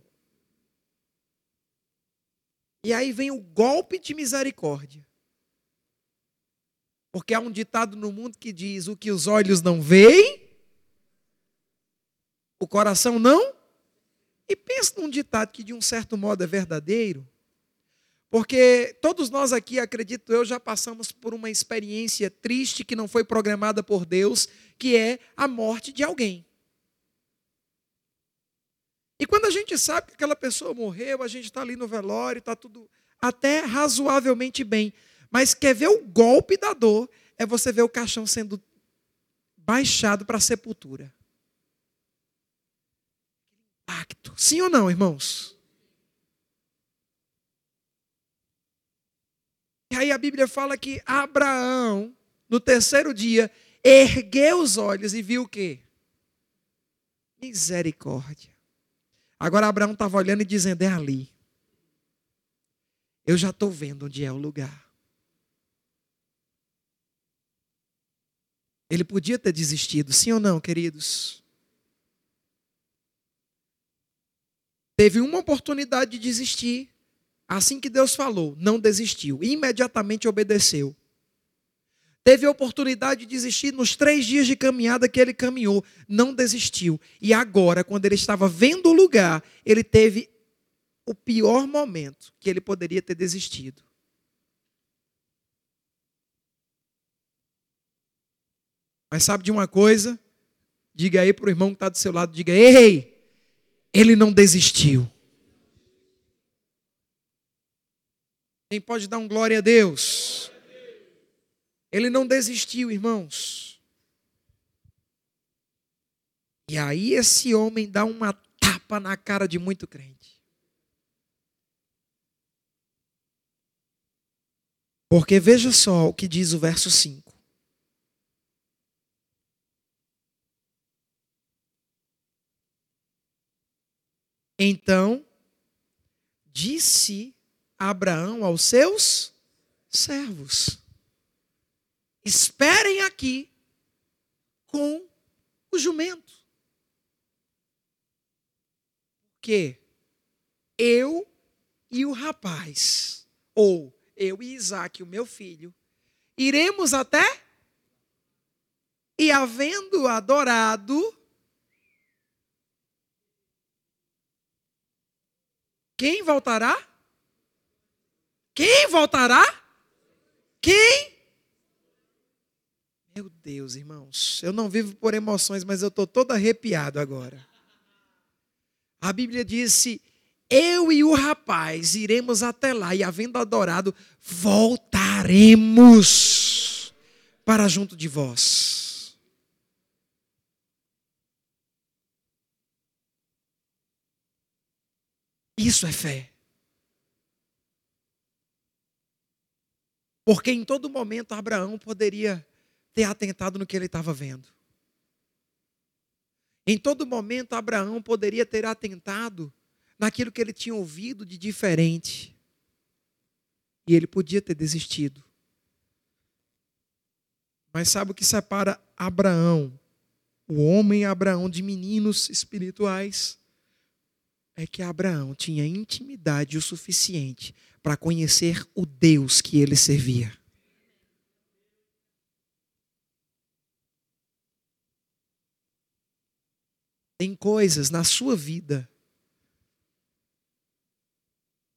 E aí vem o golpe de misericórdia. Porque há um ditado no mundo que diz: o que os olhos não veem, o coração não. E pensa num ditado que de um certo modo é verdadeiro. Porque todos nós aqui, acredito eu, já passamos por uma experiência triste que não foi programada por Deus, que é a morte de alguém. E quando a gente sabe que aquela pessoa morreu, a gente está ali no velório, está tudo até razoavelmente bem. Mas quer ver o golpe da dor? É você ver o caixão sendo baixado para a sepultura. Impacto. Sim ou não, irmãos? E aí a Bíblia fala que Abraão, no terceiro dia, ergueu os olhos e viu o quê? Misericórdia. Agora Abraão estava olhando e dizendo: é ali. Eu já estou vendo onde é o lugar. Ele podia ter desistido, sim ou não, queridos? Teve uma oportunidade de desistir. Assim que Deus falou, não desistiu. Imediatamente obedeceu. Teve a oportunidade de desistir nos três dias de caminhada que ele caminhou. Não desistiu. E agora, quando ele estava vendo o lugar, ele teve o pior momento que ele poderia ter desistido. Mas sabe de uma coisa? Diga aí para o irmão que está do seu lado, diga, ei, ele não desistiu. Quem pode dar um glória a Deus? Ele não desistiu, irmãos. E aí esse homem dá uma tapa na cara de muito crente. Porque veja só o que diz o verso 5. Então, disse Abraão aos seus servos: Esperem aqui com o jumento. Porque eu e o rapaz, ou eu e Isaac, o meu filho, iremos até e havendo adorado, quem voltará? Quem voltará? Quem? Meu Deus, irmãos, eu não vivo por emoções, mas eu estou todo arrepiado agora. A Bíblia disse: Eu e o rapaz iremos até lá, e havendo adorado, voltaremos para junto de vós. Isso é fé. Porque em todo momento Abraão poderia ter atentado no que ele estava vendo. Em todo momento, Abraão poderia ter atentado naquilo que ele tinha ouvido de diferente. E ele podia ter desistido. Mas sabe o que separa Abraão, o homem Abraão, de meninos espirituais? É que Abraão tinha intimidade o suficiente para conhecer o Deus que ele servia. Tem coisas na sua vida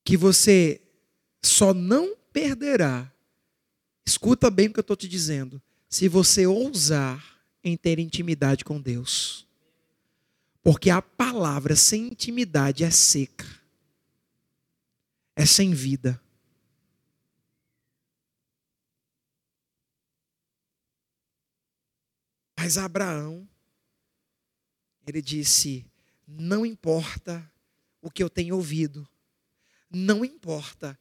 que você só não perderá. Escuta bem o que eu estou te dizendo. Se você ousar em ter intimidade com Deus. Porque a palavra sem intimidade é seca, é sem vida. Mas Abraão ele disse: Não importa o que eu tenho ouvido, não importa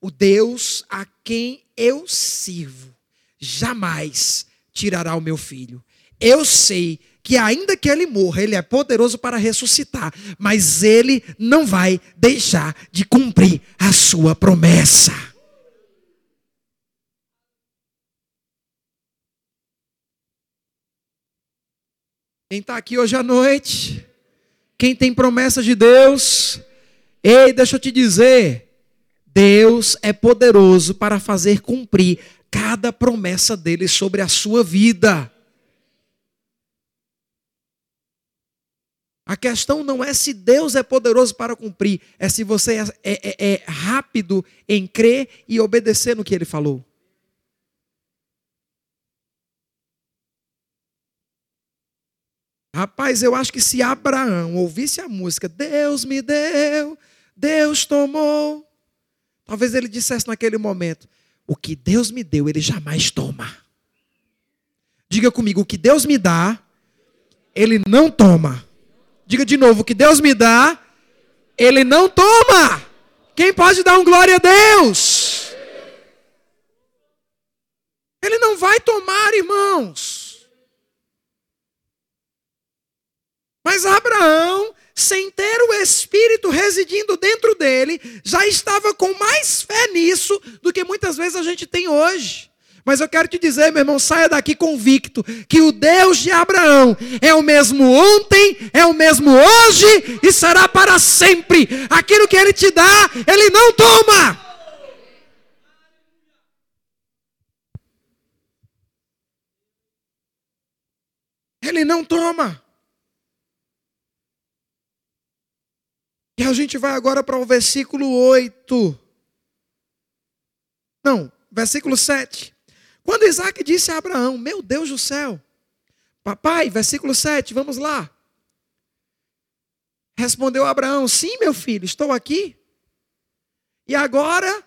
o Deus a quem eu sirvo, jamais tirará o meu filho. Eu sei que ainda que ele morra, ele é poderoso para ressuscitar, mas ele não vai deixar de cumprir a sua promessa. Quem está aqui hoje à noite, quem tem promessa de Deus, ei, deixa eu te dizer, Deus é poderoso para fazer cumprir cada promessa dele sobre a sua vida. A questão não é se Deus é poderoso para cumprir, é se você é, é, é rápido em crer e obedecer no que ele falou. Rapaz, eu acho que se Abraão ouvisse a música, Deus me deu, Deus tomou, talvez ele dissesse naquele momento: O que Deus me deu, ele jamais toma. Diga comigo: O que Deus me dá, ele não toma. Diga de novo: O que Deus me dá, ele não toma. Quem pode dar um glória a Deus? Ele não vai tomar, irmãos. Mas Abraão, sem ter o Espírito residindo dentro dele, já estava com mais fé nisso do que muitas vezes a gente tem hoje. Mas eu quero te dizer, meu irmão, saia daqui convicto que o Deus de Abraão é o mesmo ontem, é o mesmo hoje e será para sempre. Aquilo que ele te dá, ele não toma. Ele não toma. E a gente vai agora para o versículo 8. Não, versículo 7. Quando Isaac disse a Abraão: Meu Deus do céu, papai, versículo 7, vamos lá. Respondeu Abraão: Sim, meu filho, estou aqui. E agora,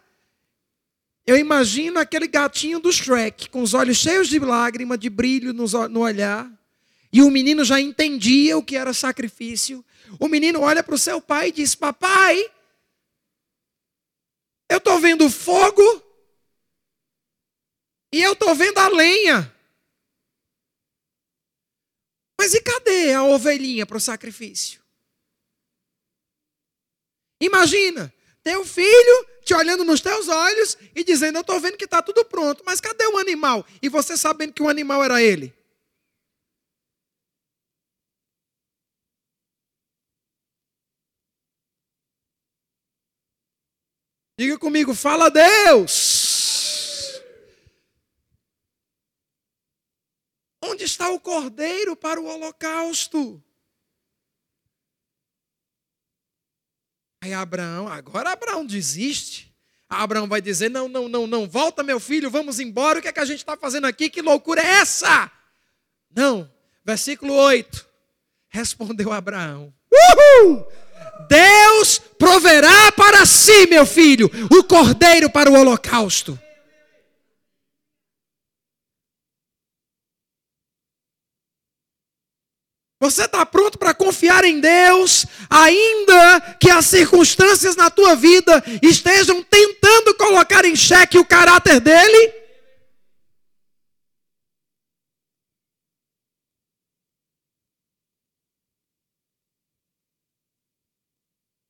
eu imagino aquele gatinho do Shrek, com os olhos cheios de lágrima, de brilho no olhar. E o menino já entendia o que era sacrifício. O menino olha para o seu pai e diz: Papai, eu estou vendo fogo e eu estou vendo a lenha. Mas e cadê a ovelhinha para o sacrifício? Imagina, teu filho te olhando nos teus olhos e dizendo: Eu estou vendo que está tudo pronto, mas cadê o animal? E você sabendo que o animal era ele. Diga comigo, fala Deus. Onde está o cordeiro para o holocausto? Aí Abraão, agora Abraão desiste. Abraão vai dizer: Não, não, não, não, volta meu filho, vamos embora. O que é que a gente está fazendo aqui? Que loucura é essa? Não, versículo 8. Respondeu Abraão: Uhul! Deus proverá para si, meu filho, o cordeiro para o holocausto. Você está pronto para confiar em Deus, ainda que as circunstâncias na tua vida estejam tentando colocar em xeque o caráter dele?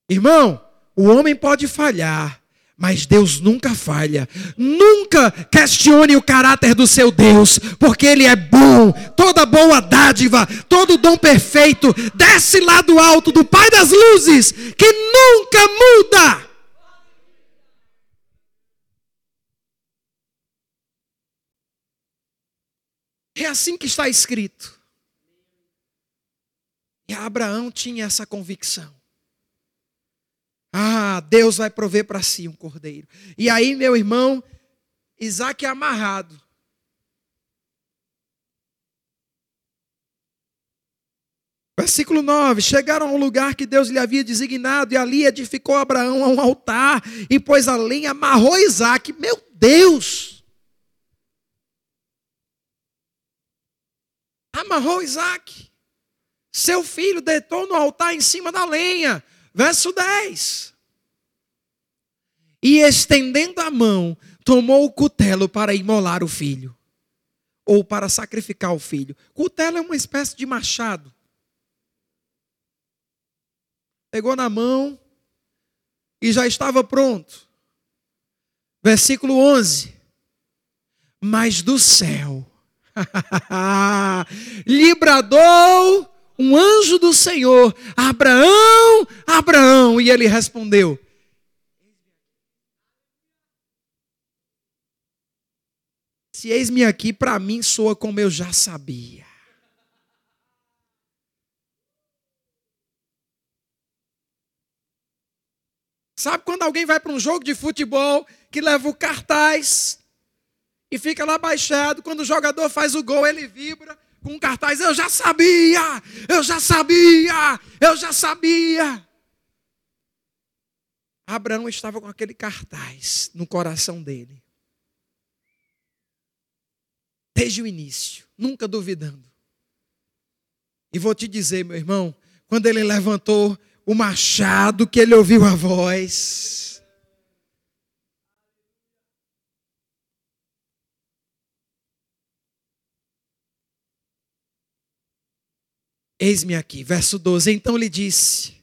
Irmão, o homem pode falhar, mas Deus nunca falha. Nunca questione o caráter do seu Deus, porque Ele é bom. Toda boa dádiva, todo dom perfeito, desce lá do alto do Pai das luzes, que nunca muda. É assim que está escrito. E Abraão tinha essa convicção. Ah, Deus vai prover para si um cordeiro. E aí, meu irmão, Isaac é amarrado. Versículo 9: Chegaram ao lugar que Deus lhe havia designado, e ali edificou Abraão um altar, e pôs a lenha, amarrou Isaac. Meu Deus! Amarrou Isaac. Seu filho deitou no altar em cima da lenha. Verso 10. E estendendo a mão, tomou o cutelo para imolar o filho, ou para sacrificar o filho. Cutelo é uma espécie de machado. Pegou na mão e já estava pronto. Versículo 11. Mas do céu lhe bradou um anjo do Senhor, Abraão, Abraão, e ele respondeu: Se eis-me aqui, para mim soa como eu já sabia. Sabe quando alguém vai para um jogo de futebol que leva o cartaz e fica lá baixado, quando o jogador faz o gol, ele vibra, com um cartaz: Eu já sabia, eu já sabia, eu já sabia. Abraão estava com aquele cartaz no coração dele. Desde o início, nunca duvidando. E vou te dizer, meu irmão, quando ele levantou o machado, que ele ouviu a voz. Eis-me aqui, verso 12. Então lhe disse: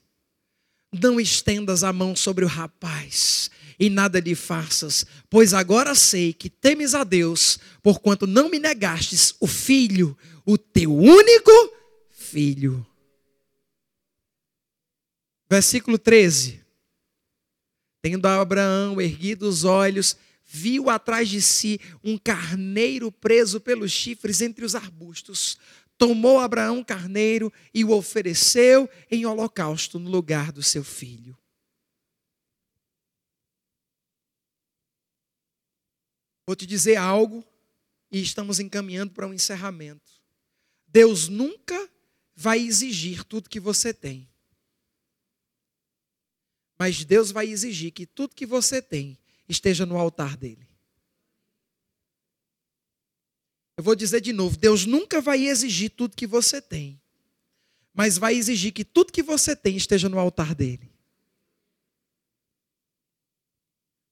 Não estendas a mão sobre o rapaz, e nada lhe faças, pois agora sei que temes a Deus, porquanto não me negastes o filho, o teu único filho. Versículo 13. Tendo Abraão erguido os olhos, viu atrás de si um carneiro preso pelos chifres entre os arbustos. Tomou Abraão carneiro e o ofereceu em holocausto no lugar do seu filho. Vou te dizer algo e estamos encaminhando para um encerramento. Deus nunca vai exigir tudo que você tem. Mas Deus vai exigir que tudo que você tem esteja no altar dele. Eu vou dizer de novo: Deus nunca vai exigir tudo que você tem, mas vai exigir que tudo que você tem esteja no altar dele.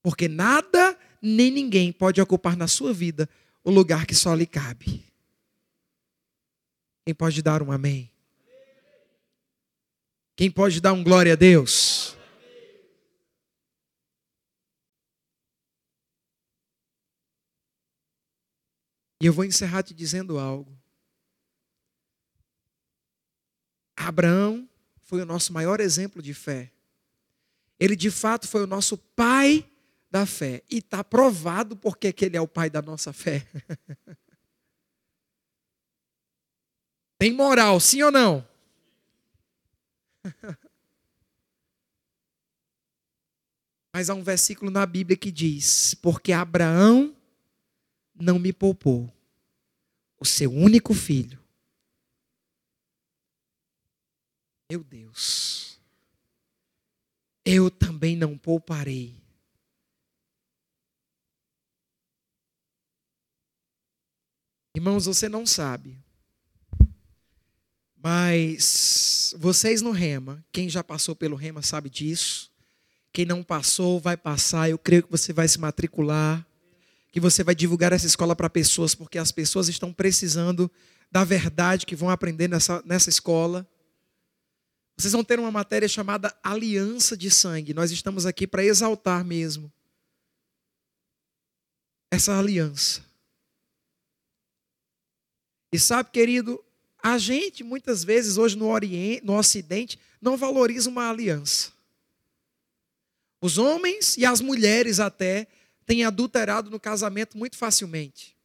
Porque nada nem ninguém pode ocupar na sua vida o lugar que só lhe cabe. Quem pode dar um amém? Quem pode dar um glória a Deus? E eu vou encerrar te dizendo algo. Abraão foi o nosso maior exemplo de fé. Ele de fato foi o nosso pai da fé. E está provado porque que ele é o pai da nossa fé. Tem moral, sim ou não? Mas há um versículo na Bíblia que diz: Porque Abraão não me poupou o seu único filho. Meu Deus, eu também não pouparei. Irmãos, você não sabe, mas vocês no Rema, quem já passou pelo Rema sabe disso. Quem não passou, vai passar. Eu creio que você vai se matricular que você vai divulgar essa escola para pessoas, porque as pessoas estão precisando da verdade que vão aprender nessa, nessa escola. Vocês vão ter uma matéria chamada Aliança de Sangue. Nós estamos aqui para exaltar mesmo essa aliança. E sabe, querido, a gente muitas vezes hoje no Oriente, no Ocidente, não valoriza uma aliança. Os homens e as mulheres até têm adulterado no casamento muito facilmente.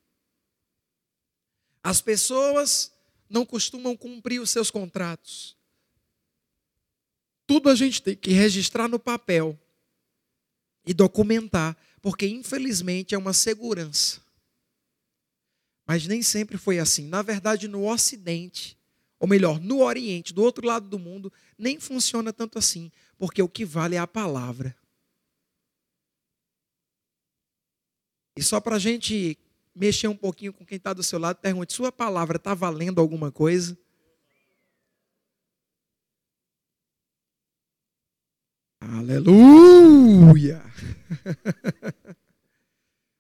As pessoas não costumam cumprir os seus contratos. Tudo a gente tem que registrar no papel e documentar, porque infelizmente é uma segurança. Mas nem sempre foi assim. Na verdade, no Ocidente, ou melhor, no Oriente, do outro lado do mundo, nem funciona tanto assim, porque o que vale é a palavra. E só para a gente mexer um pouquinho com quem está do seu lado, pergunte: sua palavra está valendo alguma coisa? Aleluia!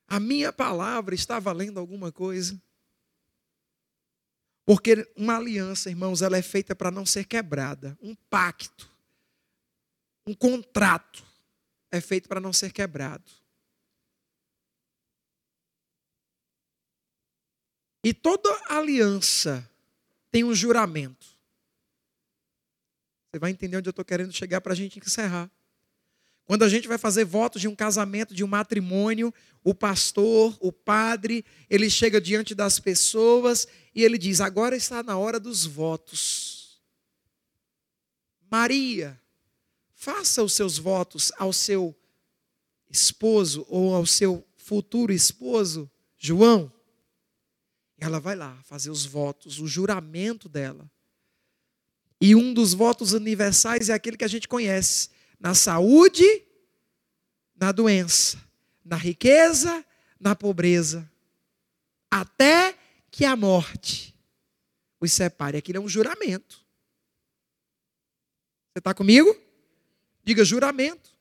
A minha palavra está valendo alguma coisa? Porque uma aliança, irmãos, ela é feita para não ser quebrada. Um pacto, um contrato é feito para não ser quebrado. E toda aliança tem um juramento. Você vai entender onde eu estou querendo chegar para a gente encerrar. Quando a gente vai fazer votos de um casamento, de um matrimônio, o pastor, o padre, ele chega diante das pessoas e ele diz: agora está na hora dos votos. Maria, faça os seus votos ao seu esposo ou ao seu futuro esposo, João. Ela vai lá fazer os votos, o juramento dela. E um dos votos universais é aquele que a gente conhece: na saúde, na doença, na riqueza, na pobreza, até que a morte os separe. Aquilo é um juramento. Você está comigo? Diga juramento.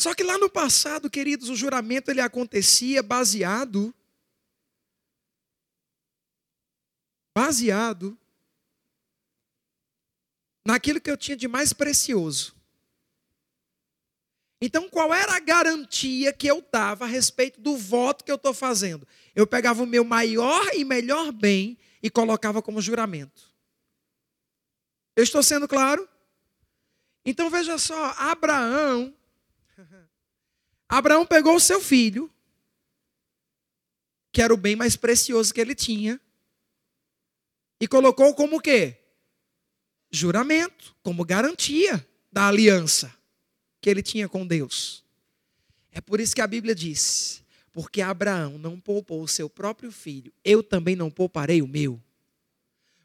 Só que lá no passado, queridos, o juramento ele acontecia baseado baseado naquilo que eu tinha de mais precioso. Então, qual era a garantia que eu dava a respeito do voto que eu estou fazendo? Eu pegava o meu maior e melhor bem e colocava como juramento. Eu estou sendo claro? Então veja só, Abraão. Abraão pegou o seu filho, que era o bem mais precioso que ele tinha, e colocou como o quê? Juramento, como garantia da aliança que ele tinha com Deus. É por isso que a Bíblia diz: porque Abraão não poupou o seu próprio filho, eu também não pouparei o meu.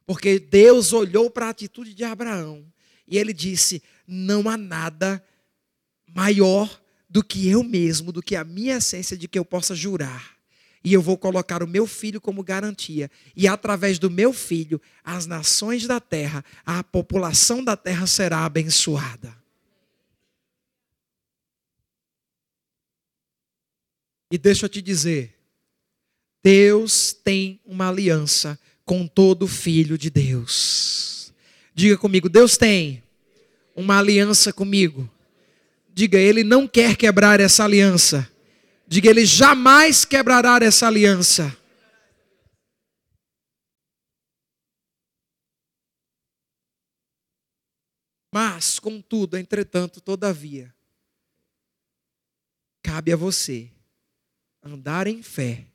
Porque Deus olhou para a atitude de Abraão e ele disse: não há nada maior do que eu mesmo, do que a minha essência de que eu possa jurar. E eu vou colocar o meu filho como garantia. E através do meu filho, as nações da terra, a população da terra será abençoada. E deixa eu te dizer, Deus tem uma aliança com todo filho de Deus. Diga comigo, Deus tem uma aliança comigo. Diga, Ele não quer quebrar essa aliança. Diga, Ele jamais quebrará essa aliança. Mas, contudo, entretanto, todavia, cabe a você andar em fé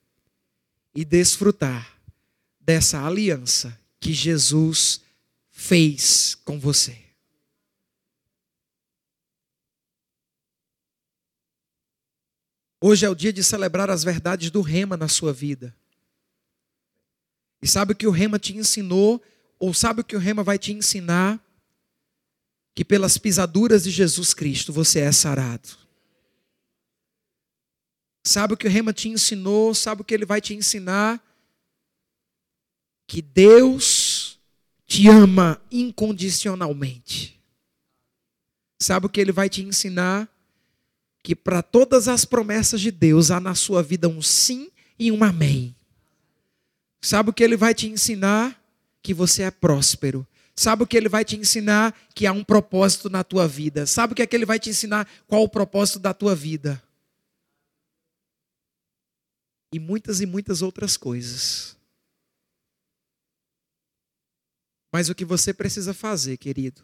e desfrutar dessa aliança que Jesus fez com você. Hoje é o dia de celebrar as verdades do Rema na sua vida. E sabe o que o Rema te ensinou? Ou sabe o que o Rema vai te ensinar? Que pelas pisaduras de Jesus Cristo você é sarado. Sabe o que o Rema te ensinou? Sabe o que ele vai te ensinar? Que Deus te ama incondicionalmente. Sabe o que ele vai te ensinar? Que para todas as promessas de Deus há na sua vida um sim e um amém. Sabe o que ele vai te ensinar? Que você é próspero. Sabe o que ele vai te ensinar? Que há um propósito na tua vida. Sabe o que é que ele vai te ensinar? Qual o propósito da tua vida? e muitas e muitas outras coisas. Mas o que você precisa fazer, querido,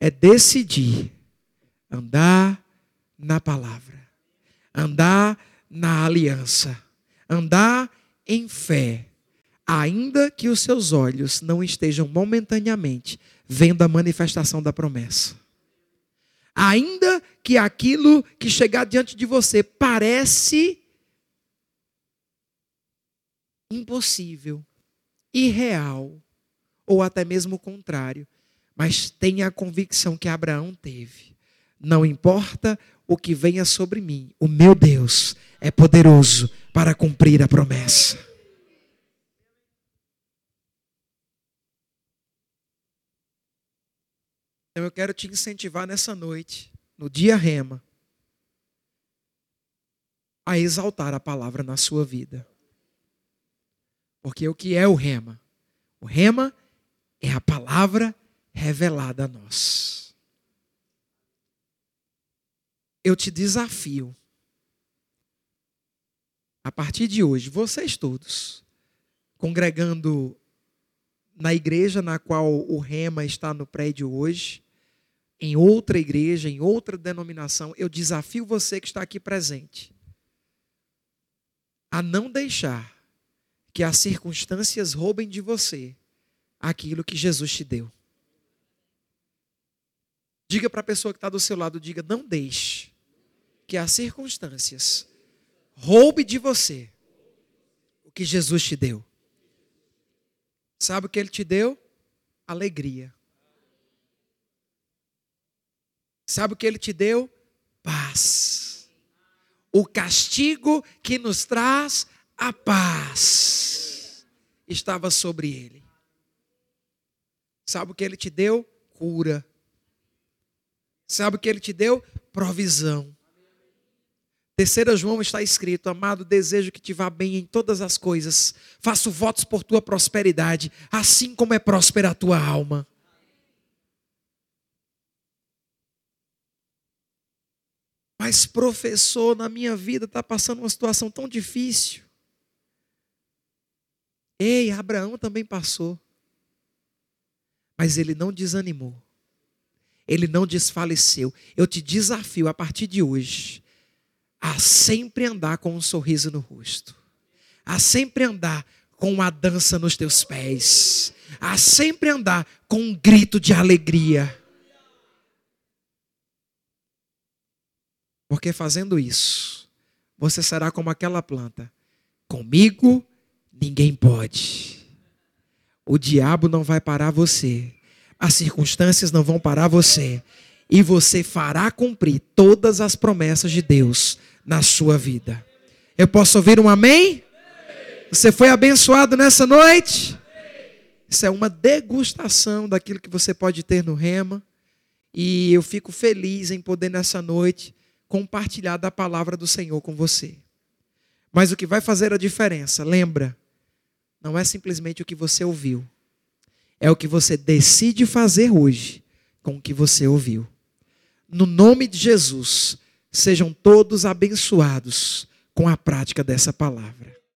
é decidir andar na palavra, andar na aliança, andar em fé, ainda que os seus olhos não estejam momentaneamente vendo a manifestação da promessa. Ainda que aquilo que chegar diante de você parece impossível, irreal, ou até mesmo o contrário. Mas tenha a convicção que Abraão teve. Não importa o que venha sobre mim, o meu Deus é poderoso para cumprir a promessa. Então eu quero te incentivar nessa noite, no dia rema, a exaltar a palavra na sua vida. Porque o que é o rema? O rema é a palavra revelada a nós. Eu te desafio, a partir de hoje, vocês todos, congregando na igreja na qual o rema está no prédio hoje, em outra igreja, em outra denominação, eu desafio você que está aqui presente a não deixar que as circunstâncias roubem de você aquilo que Jesus te deu. Diga para a pessoa que está do seu lado, diga, não deixe que as circunstâncias roube de você o que Jesus te deu. Sabe o que ele te deu? Alegria. Sabe o que ele te deu? Paz. O castigo que nos traz a paz estava sobre ele. Sabe o que ele te deu? Cura. Sabe o que ele te deu? Provisão. Terceira João está escrito: Amado, desejo que te vá bem em todas as coisas. Faço votos por tua prosperidade, assim como é próspera a tua alma. Mas, professor, na minha vida está passando uma situação tão difícil. Ei, Abraão também passou. Mas ele não desanimou. Ele não desfaleceu. Eu te desafio a partir de hoje a sempre andar com um sorriso no rosto, a sempre andar com uma dança nos teus pés, a sempre andar com um grito de alegria. Porque fazendo isso, você será como aquela planta. Comigo ninguém pode. O diabo não vai parar você. As circunstâncias não vão parar você. E você fará cumprir todas as promessas de Deus na sua vida. Eu posso ouvir um amém? Você foi abençoado nessa noite? Isso é uma degustação daquilo que você pode ter no Rema. E eu fico feliz em poder nessa noite compartilhar da palavra do Senhor com você. Mas o que vai fazer a diferença, lembra, não é simplesmente o que você ouviu, é o que você decide fazer hoje com o que você ouviu. No nome de Jesus, sejam todos abençoados com a prática dessa palavra.